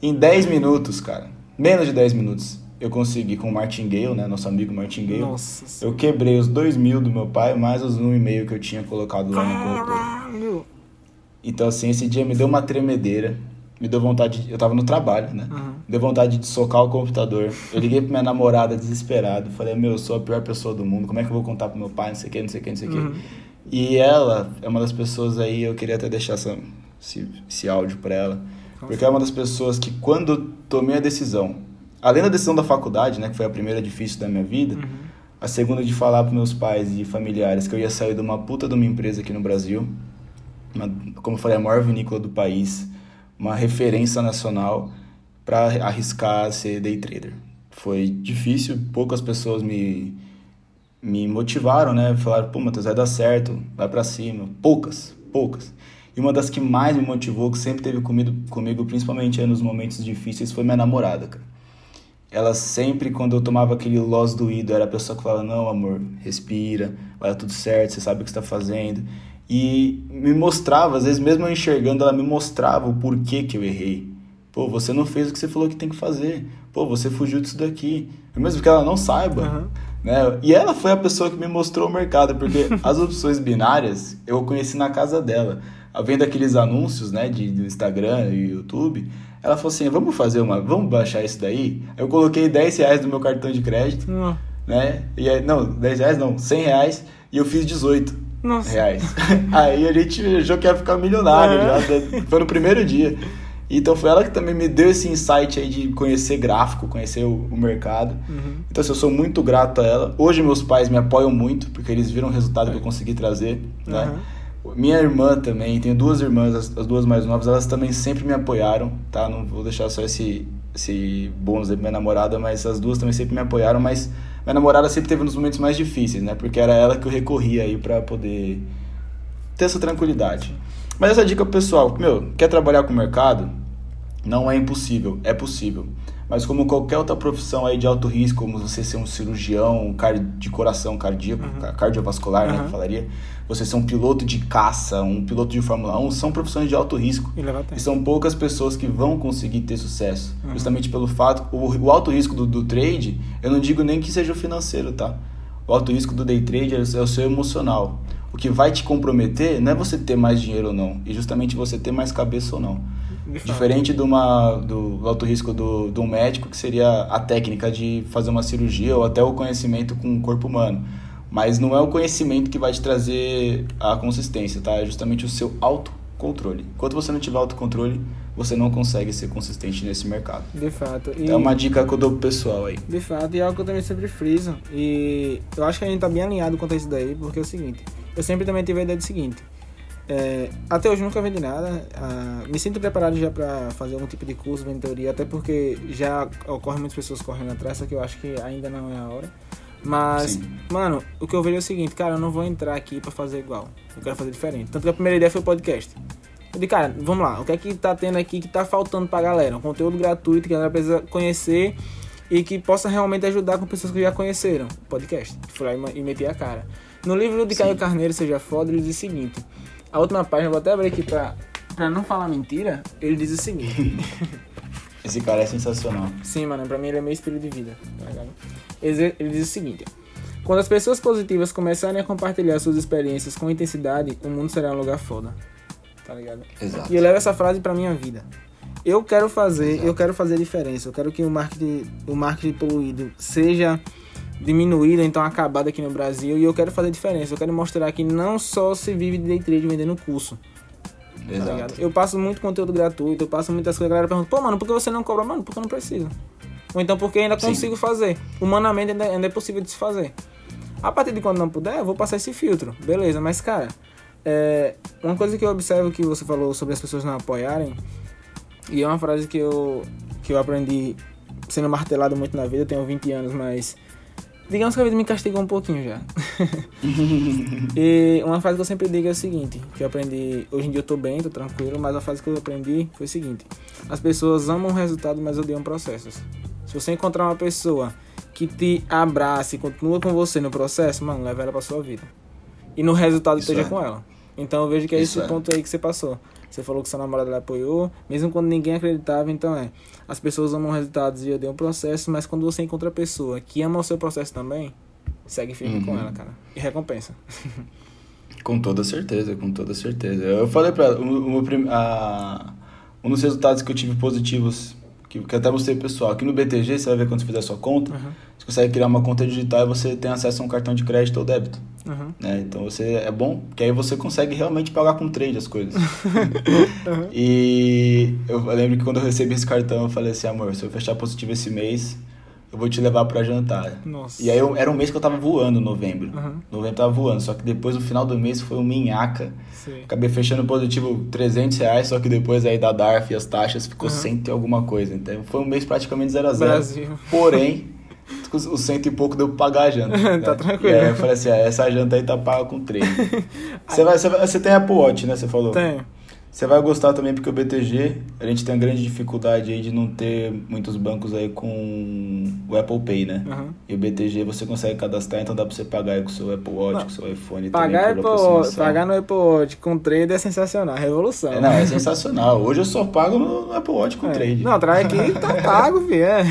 em 10 minutos, cara, menos de 10 minutos, eu consegui com o Martin Gale, né, nosso amigo Martin Gale. Nossa. Eu quebrei os dois mil do meu pai, mais os um e meio que eu tinha colocado lá no corretor. Então, assim, esse dia me deu uma tremedeira me deu vontade, de, eu tava no trabalho, né? Uhum. Deu vontade de socar o computador. Eu liguei pra minha namorada desesperado, falei: "Meu, eu sou a pior pessoa do mundo. Como é que eu vou contar pro meu pai, não sei o que, não sei o que, não sei o uhum. que". E ela é uma das pessoas aí, eu queria até deixar essa, esse, esse áudio para ela, porque é uma das pessoas que quando tomei a decisão, além da decisão da faculdade, né, que foi a primeira difícil da minha vida, uhum. a segunda de falar pros meus pais e familiares que eu ia sair de uma puta de uma empresa aqui no Brasil, uma, como eu falei, a maior vinícola do país uma referência nacional para arriscar ser day trader. Foi difícil, poucas pessoas me, me motivaram, né? Falaram, pô, Matheus, vai dar certo, vai para cima. Poucas, poucas. E uma das que mais me motivou, que sempre teve comigo, comigo principalmente nos momentos difíceis, foi minha namorada, cara. Ela sempre, quando eu tomava aquele loss doído, era a pessoa que falava, não, amor, respira, vai dar tudo certo, você sabe o que está fazendo e me mostrava, às vezes mesmo eu enxergando, ela me mostrava o porquê que eu errei. Pô, você não fez o que você falou que tem que fazer. pô, você fugiu disso daqui. Mesmo que ela não saiba. Uhum. Né? E ela foi a pessoa que me mostrou o mercado, porque as opções binárias eu conheci na casa dela. Vendo aqueles anúncios, né, de, do Instagram e YouTube, ela falou assim, vamos fazer uma, vamos baixar isso daí? Eu coloquei 10 reais no meu cartão de crédito, Não. né, e aí, não, 10 reais não, 100 reais, e eu fiz 18 Nossa. reais. aí a gente achou que ia ficar milionário É. já, foi no primeiro dia. Então foi ela que também me deu esse insight aí de conhecer gráfico, conhecer o, o mercado. Uhum. Então assim, eu sou muito grato a ela. Hoje meus pais me apoiam muito, porque eles viram o resultado que eu consegui trazer, né? Minha irmã também, tenho duas irmãs, as, as duas mais novas, elas também sempre me apoiaram, tá? Não vou deixar só esse, esse bônus pra minha namorada, mas as duas também sempre me apoiaram, mas minha namorada sempre teve nos momentos mais difíceis, né? Porque era ela que eu recorria aí pra poder ter essa tranquilidade. Mas essa dica pessoal, meu, quer trabalhar com o mercado? Não é impossível, é possível. Mas como qualquer outra profissão aí de alto risco, como você ser um cirurgião um de coração cardíaco, ca- cardiovascular, né, Uhum. que falaria, você ser um piloto de caça, um piloto de Fórmula 1, são profissões de alto risco. E. E são poucas pessoas que vão conseguir ter sucesso. Uhum. Justamente pelo fato, o, o alto risco do, do trade, eu não digo nem que seja o financeiro, tá? O alto risco do day trade é o é o seu emocional. O que vai te comprometer não é você ter mais dinheiro ou não, e justamente você ter mais cabeça ou não. Diferente de uma, do alto risco do, do médico, que seria a técnica de fazer uma cirurgia ou até o conhecimento com o corpo humano. Mas não é o conhecimento que vai te trazer a consistência, tá? É justamente o seu autocontrole. Enquanto você não tiver autocontrole, você não consegue ser consistente nesse mercado. De fato. E, É uma dica que eu dou pro pessoal aí. De fato, e é algo que eu também sempre friso. E eu acho que a gente tá bem alinhado quanto a isso daí, porque é o seguinte, eu sempre também tive a ideia do seguinte. é, até hoje nunca vendi nada. ah, me sinto preparado já para fazer algum tipo de curso, mentoria, até porque já ocorre muitas pessoas correndo atrás, só que eu acho que ainda não é a hora. Mas, Sim. mano, o que eu vejo é o seguinte, cara, eu não vou entrar aqui pra fazer igual. Eu quero fazer diferente. Tanto que a primeira ideia foi o podcast. Eu disse, cara, vamos lá, o que é que tá tendo aqui que tá faltando pra galera? Um conteúdo gratuito que a galera precisa conhecer e que possa realmente ajudar com pessoas que já conheceram. Podcast. Fui lá e e meti a cara. No livro de Caio Sim. Carneiro, Seja Foda, ele diz o seguinte. A última página, vou até abrir aqui pra, pra não falar mentira. Ele diz o seguinte. Esse cara é sensacional. Sim, mano, pra mim ele é meu estilo de vida, tá ligado? Ele, ele diz o seguinte: Quando as pessoas positivas começarem a compartilhar suas experiências com intensidade, o mundo será um lugar foda. Tá ligado? Exato. E eu levo essa frase pra minha vida. Eu quero fazer, Exato. eu quero fazer diferença. Eu quero que o marketing, o marketing poluído seja diminuído, então acabado aqui no Brasil. E eu quero fazer diferença. Eu quero mostrar que não só se vive de day trade vendendo curso. Tá Exato. ligado? Eu passo muito conteúdo gratuito, eu passo muitas coisas. A galera pergunta, pô, mano, por que você não cobra? Mano, porque eu não preciso. Ou então porque ainda Sim. consigo fazer. Humanamente ainda, ainda é possível de se fazer. A partir de quando não puder, eu vou passar esse filtro. Beleza, mas cara, é, uma coisa que eu observo que você falou sobre as pessoas não apoiarem, e é uma frase que eu, que eu aprendi sendo martelado muito na vida, eu tenho 20 anos, mas digamos que a vida me castigou um pouquinho já. e uma frase que eu sempre digo é o seguinte, que eu aprendi, hoje em dia eu tô bem, tô tranquilo, mas a frase que eu aprendi foi o seguinte, as pessoas amam o resultado, mas odeiam processos. Se você encontrar uma pessoa que te abraça e continua com você no processo, mano, leva ela pra sua vida. E no resultado Isso esteja é. com ela. Então eu vejo que é Isso esse é. ponto aí que você passou. Você falou que sua namorada lhe apoiou, mesmo quando ninguém acreditava, então é. As pessoas amam resultados e odeiam o processo, mas quando você encontra a pessoa que ama o seu processo também, segue firme com Uhum. ela, cara. E recompensa. Com toda certeza, com toda certeza. Eu falei pra ela, o, o a- um dos resultados que eu tive positivos, que, que até pro pessoal, aqui no BTG, você vai ver quando você fizer a sua conta, Uhum. você consegue criar uma conta digital e você tem acesso a um cartão de crédito ou débito. Uhum. né? Então você é bom, que aí você consegue realmente pagar com trade as coisas. E eu lembro que quando eu recebi esse cartão, eu falei assim, amor, se eu fechar positivo esse mês, eu vou te levar pra jantar. Nossa. E aí eu- era um mês que eu tava voando, novembro. Uhum. Novembro tava voando, só que depois no final do mês foi um minhaca. Sim. Acabei fechando positivo 300 reais, só que depois aí da DARF e as taxas ficou Uhum. 100 e alguma coisa. Então foi um mês praticamente 0 a 0 Brasil. Porém, os cento e pouco deu pra pagar a janta. Tá né? tranquilo. E aí eu falei assim, ah, essa janta aí tá paga com trade. você, vai, você, vai- você tem Apple Watch, né? Você falou? Tenho. Você vai gostar também porque o BTG, a gente tem uma grande dificuldade aí de não ter muitos bancos aí com o Apple Pay, né? Uhum. E o BTG você consegue cadastrar, então dá pra você pagar aí com o seu Apple Watch, Não. com o seu iPhone Pagar, também Apple, pagar no Apple Watch com trade é sensacional, revolução. É, não, é sensacional. Hoje eu só pago no Apple Watch com É. trade. Não, traz aqui, tá pago, filho. É.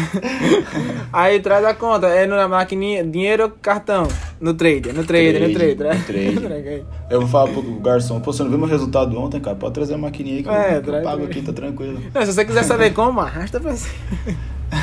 Aí traz a conta, é na maquininha, dinheiro ou cartão? No trade, no trade, no Trade, trade. né? no trade. Traga Eu vou falar pro garçom, pô, você não viu meu resultado ontem, cara? Pode trazer a maquininha aí que, É, eu, eu pago aqui, tá tranquilo. Não, se você quiser saber como, arrasta pra cima.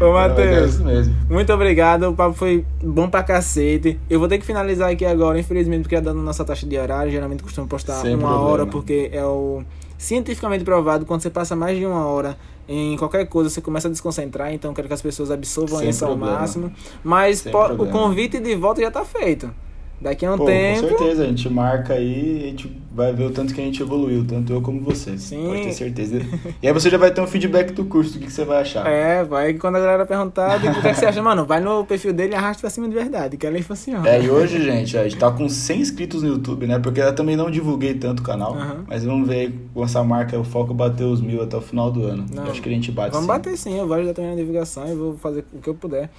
Ô, mas É Matheus, muito obrigado. O papo foi bom pra cacete. Eu vou ter que finalizar aqui agora, infelizmente, porque é dando nossa taxa de horário. Geralmente costumo postar Sem uma problema. hora, porque é o cientificamente provado. Quando você passa mais de uma hora em qualquer coisa, você começa a desconcentrar. Então, eu quero que as pessoas absorvam Sem isso ao problema. máximo. Mas o convite de volta já tá feito. Daqui a um Pô, tempo. com certeza, a gente marca aí e a gente vai ver o tanto que a gente evoluiu, tanto eu como você. Sim. Pode ter certeza. E aí você já vai ter um feedback do curso, do que, que você vai achar. É, vai quando a galera perguntar, tipo, o que, é que você acha? Mano, vai no perfil dele e arrasta pra cima de verdade, que ali funciona. É, e hoje, gente, a gente tá com 100 inscritos no YouTube, né? Porque eu também não divulguei tanto o canal. Aham. Mas vamos ver com essa marca, o foco bater os mil até o final do ano. Não. Acho que a gente bate Vamos sim. bater sim, eu vou ajudar também na divulgação e vou fazer o que eu puder.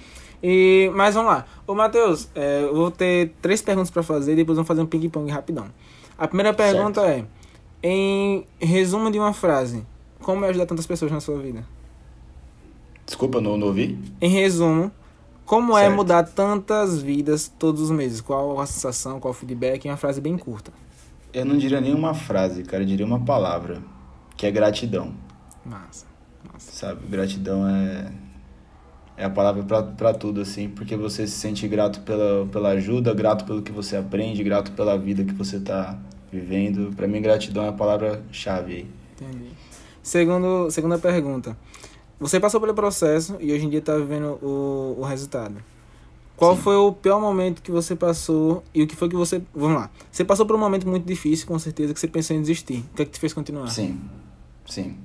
E, mas vamos lá. Ô, Matheus, é, eu vou ter três perguntas pra fazer e depois vamos fazer um ping-pong rapidão. A primeira pergunta é, em resumo de uma frase, como é ajudar tantas pessoas na sua vida? Desculpa, não, não ouvi? Em resumo, como é Certo. mudar tantas vidas todos os meses? Qual a sensação, qual o feedback? Em uma frase bem curta. Eu não diria nenhuma frase, cara. Eu diria uma palavra. Que é gratidão. Massa. Massa. Sabe? Gratidão é. É a palavra pra, pra tudo, assim. Porque você se sente grato pela, pela ajuda, grato pelo que você aprende, grato pela vida que você tá vivendo. Pra mim, gratidão é a palavra-chave aí. Entendi. Segundo, segunda pergunta. Você passou pelo processo e hoje em dia está vivendo o, o resultado. Qual Sim. foi o pior momento que você passou e o que foi que você. Vamos lá. Você passou por um momento muito difícil, com certeza, que você pensou em desistir. O que é que te fez continuar? Sim, sim.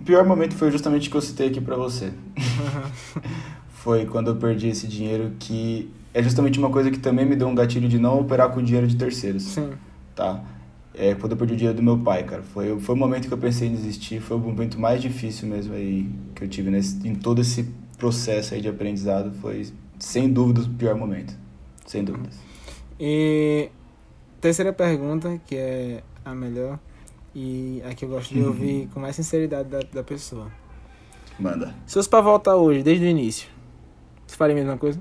O pior momento foi justamente o que eu citei aqui pra você. foi quando eu perdi esse dinheiro que é justamente uma coisa que também me deu um gatilho de não operar com dinheiro de terceiros, Sim. tá? É quando eu perdi o dinheiro do meu pai, cara. Foi, foi o momento que eu pensei em desistir, foi o momento mais difícil mesmo aí que eu tive nesse, em todo esse processo aí de aprendizado. Foi, sem dúvidas, o pior momento. Sem dúvidas. E terceira pergunta, que é a melhor e a que eu gosto de Uhum. ouvir com mais sinceridade da, da pessoa. Manda. Se fosse pra voltar hoje, desde o início, você faria a mesma coisa?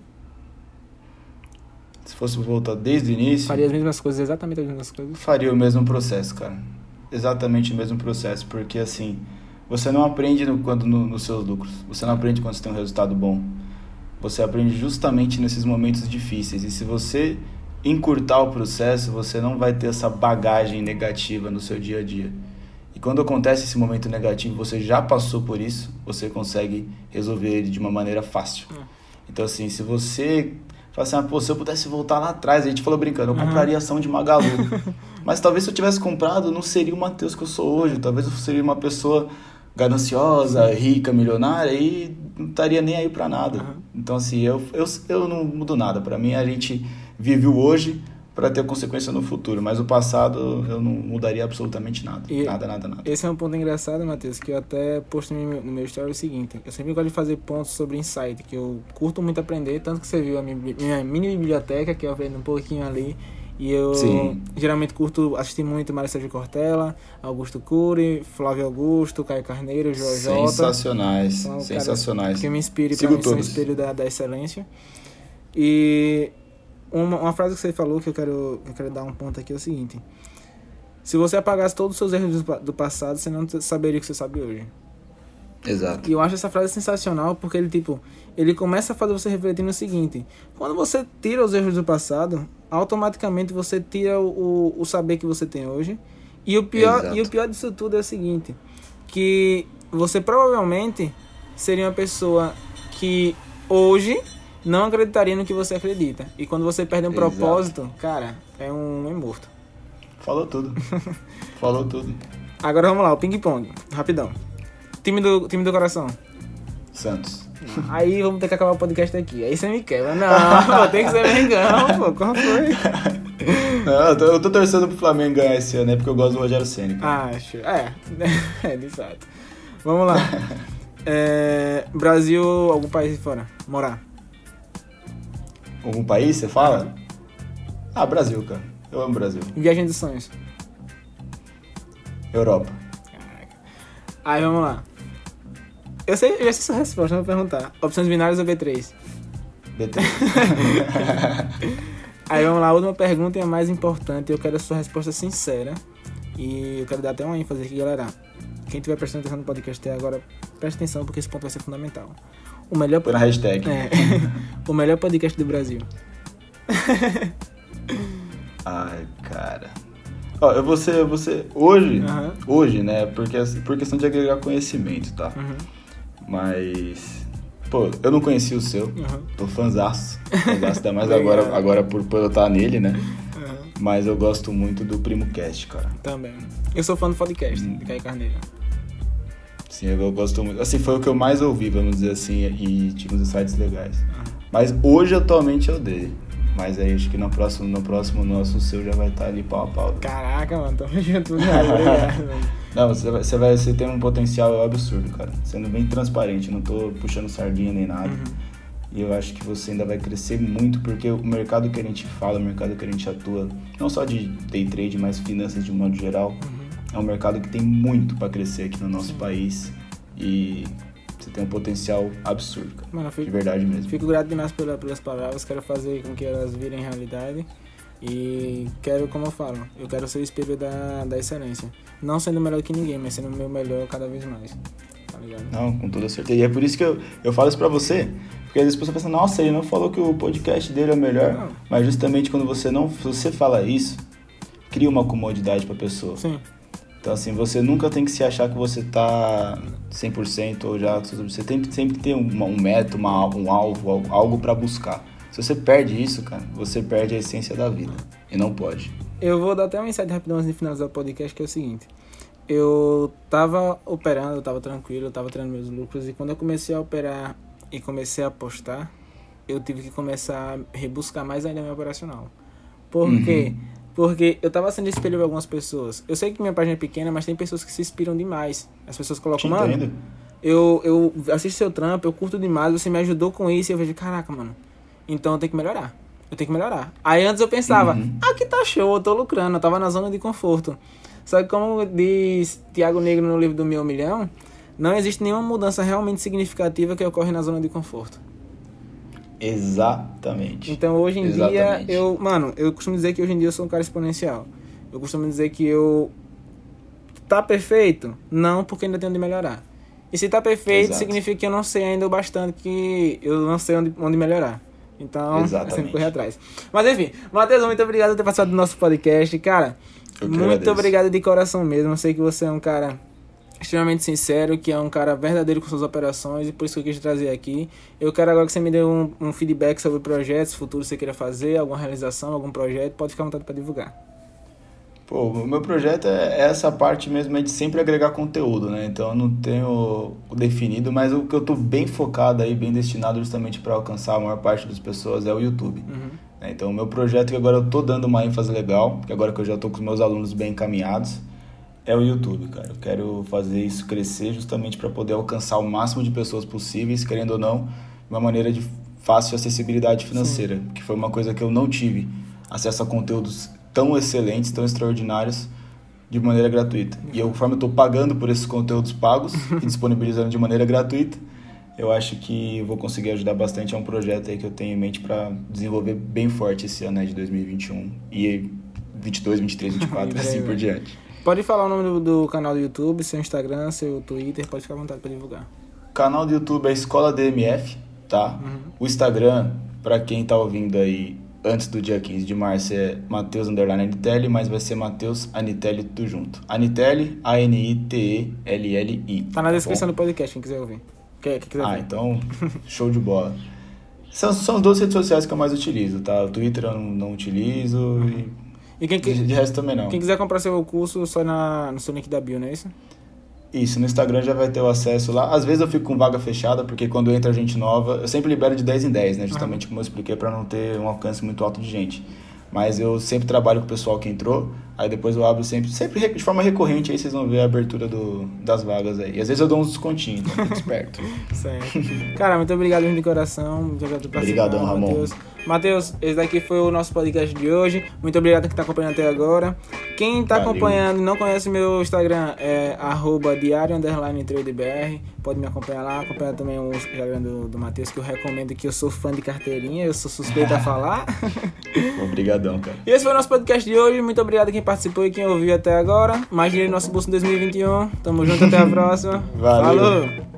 Se fosse voltar desde o início... Faria as mesmas coisas, exatamente as mesmas coisas? faria o mesmo processo, cara. Exatamente o mesmo processo, porque assim, você não aprende no, quando no, nos seus lucros, você não aprende quando você tem um resultado bom. Você aprende justamente nesses momentos difíceis. E se você encurtar o processo, você não vai ter essa bagagem negativa no seu dia a dia. E quando acontece esse momento negativo, você já passou por isso, você consegue resolver ele de uma maneira fácil. Então, assim, se você fala assim, ah, pô, se eu pudesse voltar lá atrás, a gente falou brincando, eu Uhum. compraria ação de Magalu. Mas talvez se eu tivesse comprado, não seria o Matheus que eu sou hoje. Talvez eu seria uma pessoa gananciosa, rica, milionária e não estaria nem aí pra nada. Uhum. Então, assim, eu, eu, eu não mudo nada. Pra mim, a gente vive o hoje para ter consequência no futuro. Mas o passado, eu não mudaria absolutamente nada. E- Nada, nada, nada. Esse é um ponto engraçado, Matheus, que eu até posto no meu, no meu story o seguinte. Eu sempre gosto de fazer pontos sobre insight, que eu curto muito aprender, tanto que você viu a minha, minha mini biblioteca, que eu aprendo um pouquinho ali. E eu Sim. geralmente curto assistir muito Mário Sérgio Cortella, Augusto Cury, Flávio Augusto, Caio Carneiro, Jota. Sensacionais, São caras sensacionais. Que me inspire Sigo mim, um espelho da, da excelência. E uma, uma frase que você falou que eu quero, eu quero dar um ponto aqui é o seguinte. Se você apagasse todos os seus erros do, do passado, você não saberia o que você sabe hoje. Exato. E eu acho essa frase sensacional porque ele, tipo, ele começa a fazer você refletir no seguinte: quando você tira os erros do passado, automaticamente você tira o, o, o saber que você tem hoje. E o, pior, Exato. e o pior disso tudo é o seguinte: que você provavelmente seria uma pessoa que hoje não acreditaria no que você acredita. E quando você perde um Exato. propósito, cara, é um homem morto. Falou tudo. Falou tudo. Agora vamos lá, o ping-pong, rapidão. Time do, time do coração. Santos. Aí vamos ter que acabar o podcast aqui. Aí você me quebra. Não, pô, tem que ser Mengão, pô. Qual foi? Não, eu tô, eu tô torcendo pro Flamengo ganhar esse ano, né? Porque eu gosto do Rogério Senna. Acho. É, é, de fato. Vamos lá. É, Brasil, algum país de fora? Morar. Algum país, você fala? Ah, Brasil, cara. Eu amo Brasil. Viagem dos sonhos. Europa. Aí vamos lá. Eu sei, eu já sei sua resposta, não vou perguntar. Opções binárias ou B3? BT. Aí vamos lá, a última pergunta e a mais importante. Eu quero a sua resposta sincera. E eu quero dar até uma ênfase aqui, galera. Quem estiver prestando atenção no podcast até agora, preste atenção porque esse ponto vai ser fundamental. O melhor, Põe na hashtag. é, o melhor podcast do Brasil. Ai, cara. Ó, eu vou ser, ser hoje, Aham. hoje, né? Porque, por questão de agregar conhecimento, tá? Uhum, Mas, pô, eu não conheci o seu. uhum, Tô fãzaço. Fãzaço, ainda mais agora, agora por, por eu estar nele, né? uhum. Mas eu gosto muito do Primo Cast, cara. Também. Eu sou fã do podcast, Hum. de Caio Carneiro. Sim, eu gosto muito. Assim, foi o que eu mais ouvi, vamos dizer assim, e tive uns insights legais. Mas hoje, atualmente, eu dei. Mas aí acho que no próximo, no próximo nosso, o seu já vai estar ali pau a pau. Caraca, mano, tamo junto. Não, você vai, você vai, você tem um potencial absurdo, cara. Sendo bem transparente, não tô puxando sardinha nem nada. Uhum. E eu acho que você ainda vai crescer muito, porque o mercado que a gente fala, o mercado que a gente atua, não só de day trade, mas finanças de modo geral, Uhum. É um mercado que tem muito para crescer aqui no nosso país. E você tem um potencial absurdo, cara. Mano, eu De fico, verdade mesmo. fico grato demais pela, pelas palavras, quero fazer com que elas virem realidade. E quero, como eu falo, eu quero ser o espelho da, da excelência. Não sendo melhor que ninguém, mas sendo o meu melhor cada vez mais. Tá ligado? Não, com toda certeza. E é por isso que eu, eu falo isso pra você. Porque às vezes a pessoa pensa, nossa, ele não falou que o podcast dele é o melhor. Não. Mas justamente quando você não. Você fala isso, cria uma comodidade pra pessoa. Sim, Então assim, você nunca tem que se achar que você tá 100% ou já. Você tem que sempre ter um, um método, uma, um alvo, algo- pra buscar. Se você perde isso, cara, você perde a essência da vida. E não pode. Eu vou dar até um insight rapidão antes de finalizar o podcast, que é o seguinte. Eu tava operando, eu tava tranquilo, eu tava tendo meus lucros, e quando eu comecei a operar e comecei a apostar, eu tive que começar a rebuscar mais ainda meu operacional. Por Uhum. Porque eu tava sendo espelho de algumas pessoas. Eu sei que minha página é pequena, mas tem pessoas que se inspiram demais. As pessoas Te colocam, mano, eu, eu assisto seu trampo, eu curto demais, você me ajudou com isso, e eu vejo, caraca, mano, então eu tenho que melhorar. Eu tenho que melhorar. Aí antes eu pensava, Uhum. aqui tá show, eu tô lucrando, eu tava na zona de conforto. Só que como diz Tiago Negro no livro do Meu Milhão, não existe nenhuma mudança realmente significativa que ocorre na zona de conforto. Exatamente. Então hoje em Exatamente. dia, eu, mano, eu costumo dizer que hoje em dia eu sou um cara exponencial. Eu costumo dizer que eu tá perfeito? Não, porque ainda tenho de melhorar. E se tá perfeito, Exato. significa que eu não sei ainda o bastante que eu não sei onde, onde melhorar. Então, é Exatamente. sempre correr atrás. Mas enfim, Matheus, muito obrigado por ter passado do nosso podcast, cara. Muito agradeço. obrigado de coração mesmo. Eu sei que você é um cara extremamente sincero, que é um cara verdadeiro com suas operações e por isso que eu quis te trazer aqui. Eu quero agora que você me dê um, um feedback sobre projetos futuros que você queira fazer, alguma realização, algum projeto, pode ficar à vontade para divulgar. Pô, o meu projeto é essa parte mesmo, é de sempre agregar conteúdo, né? Então eu não tenho o definido, mas o que eu tô bem focado aí, bem destinado justamente para alcançar a maior parte das pessoas é o YouTube. Uhum. né? Então o meu projeto que agora eu tô dando uma ênfase legal, que agora que eu já tô com os meus alunos bem encaminhados, é o YouTube, cara. Eu quero fazer isso crescer justamente para poder alcançar o máximo de pessoas possíveis, querendo ou não, de uma maneira de fácil acessibilidade financeira, que foi uma coisa que eu não tive acesso a conteúdos tão excelentes, tão extraordinários de maneira gratuita. E eu, conforme eu estou pagando por esses conteúdos pagos e disponibilizando de maneira gratuita, eu acho que vou conseguir ajudar bastante. É um projeto aí que eu tenho em mente para desenvolver bem forte esse ano aí de 2021 e 22, 23, 24 E assim por diante. Pode falar o nome do, do canal do YouTube, seu Instagram, seu Twitter, pode ficar à vontade para divulgar. O canal do YouTube é Escola DMF, tá? Uhum. O Instagram, para quem tá ouvindo aí antes do dia 15 de março, é Matheus Underline Anitelli, mas vai ser Matheus Anitelli tudo junto. Anitelli, A-N-I-T-E-L-L-I. Tá na descrição bom? do podcast, quem quiser ouvir. Quem, quem quiser Ah, ver. então, show de bola. São, são as duas redes sociais que eu mais utilizo, tá? O Twitter eu não, não utilizo e E quem, de, que- de resto também não. quem quiser comprar seu curso, só na, no seu link da bio, não é isso? Isso, no Instagram já vai ter o acesso lá. Às vezes eu fico com vaga fechada, porque quando entra gente nova, eu sempre libero de 10 em 10, né? Justamente como eu expliquei, para não ter um alcance muito alto de gente. Mas eu sempre trabalho com o pessoal que entrou. Aí depois eu abro sempre, sempre de forma recorrente, aí vocês vão ver a abertura do, das vagas aí. E às vezes eu dou uns descontinhos, então esperto. certo. Cara, muito obrigado de coração. Muito obrigado por Obrigadão, Ramon. Matheus. Matheus, esse daqui foi o nosso podcast de hoje. Muito obrigado que está acompanhando até agora. Quem está acompanhando e não conhece meu Instagram é arroba diário tradebr. Pode me acompanhar lá. Acompanha também o Instagram do, do Matheus, que eu recomendo que eu sou fã de carteirinha. Eu sou suspeito a falar. Obrigadão, cara. E esse foi o nosso podcast de hoje. Muito obrigado a quem participou e quem ouviu até agora. Mais dinheiro no nosso bolso em 2021. Tamo junto, até a próxima. Valeu. Falou!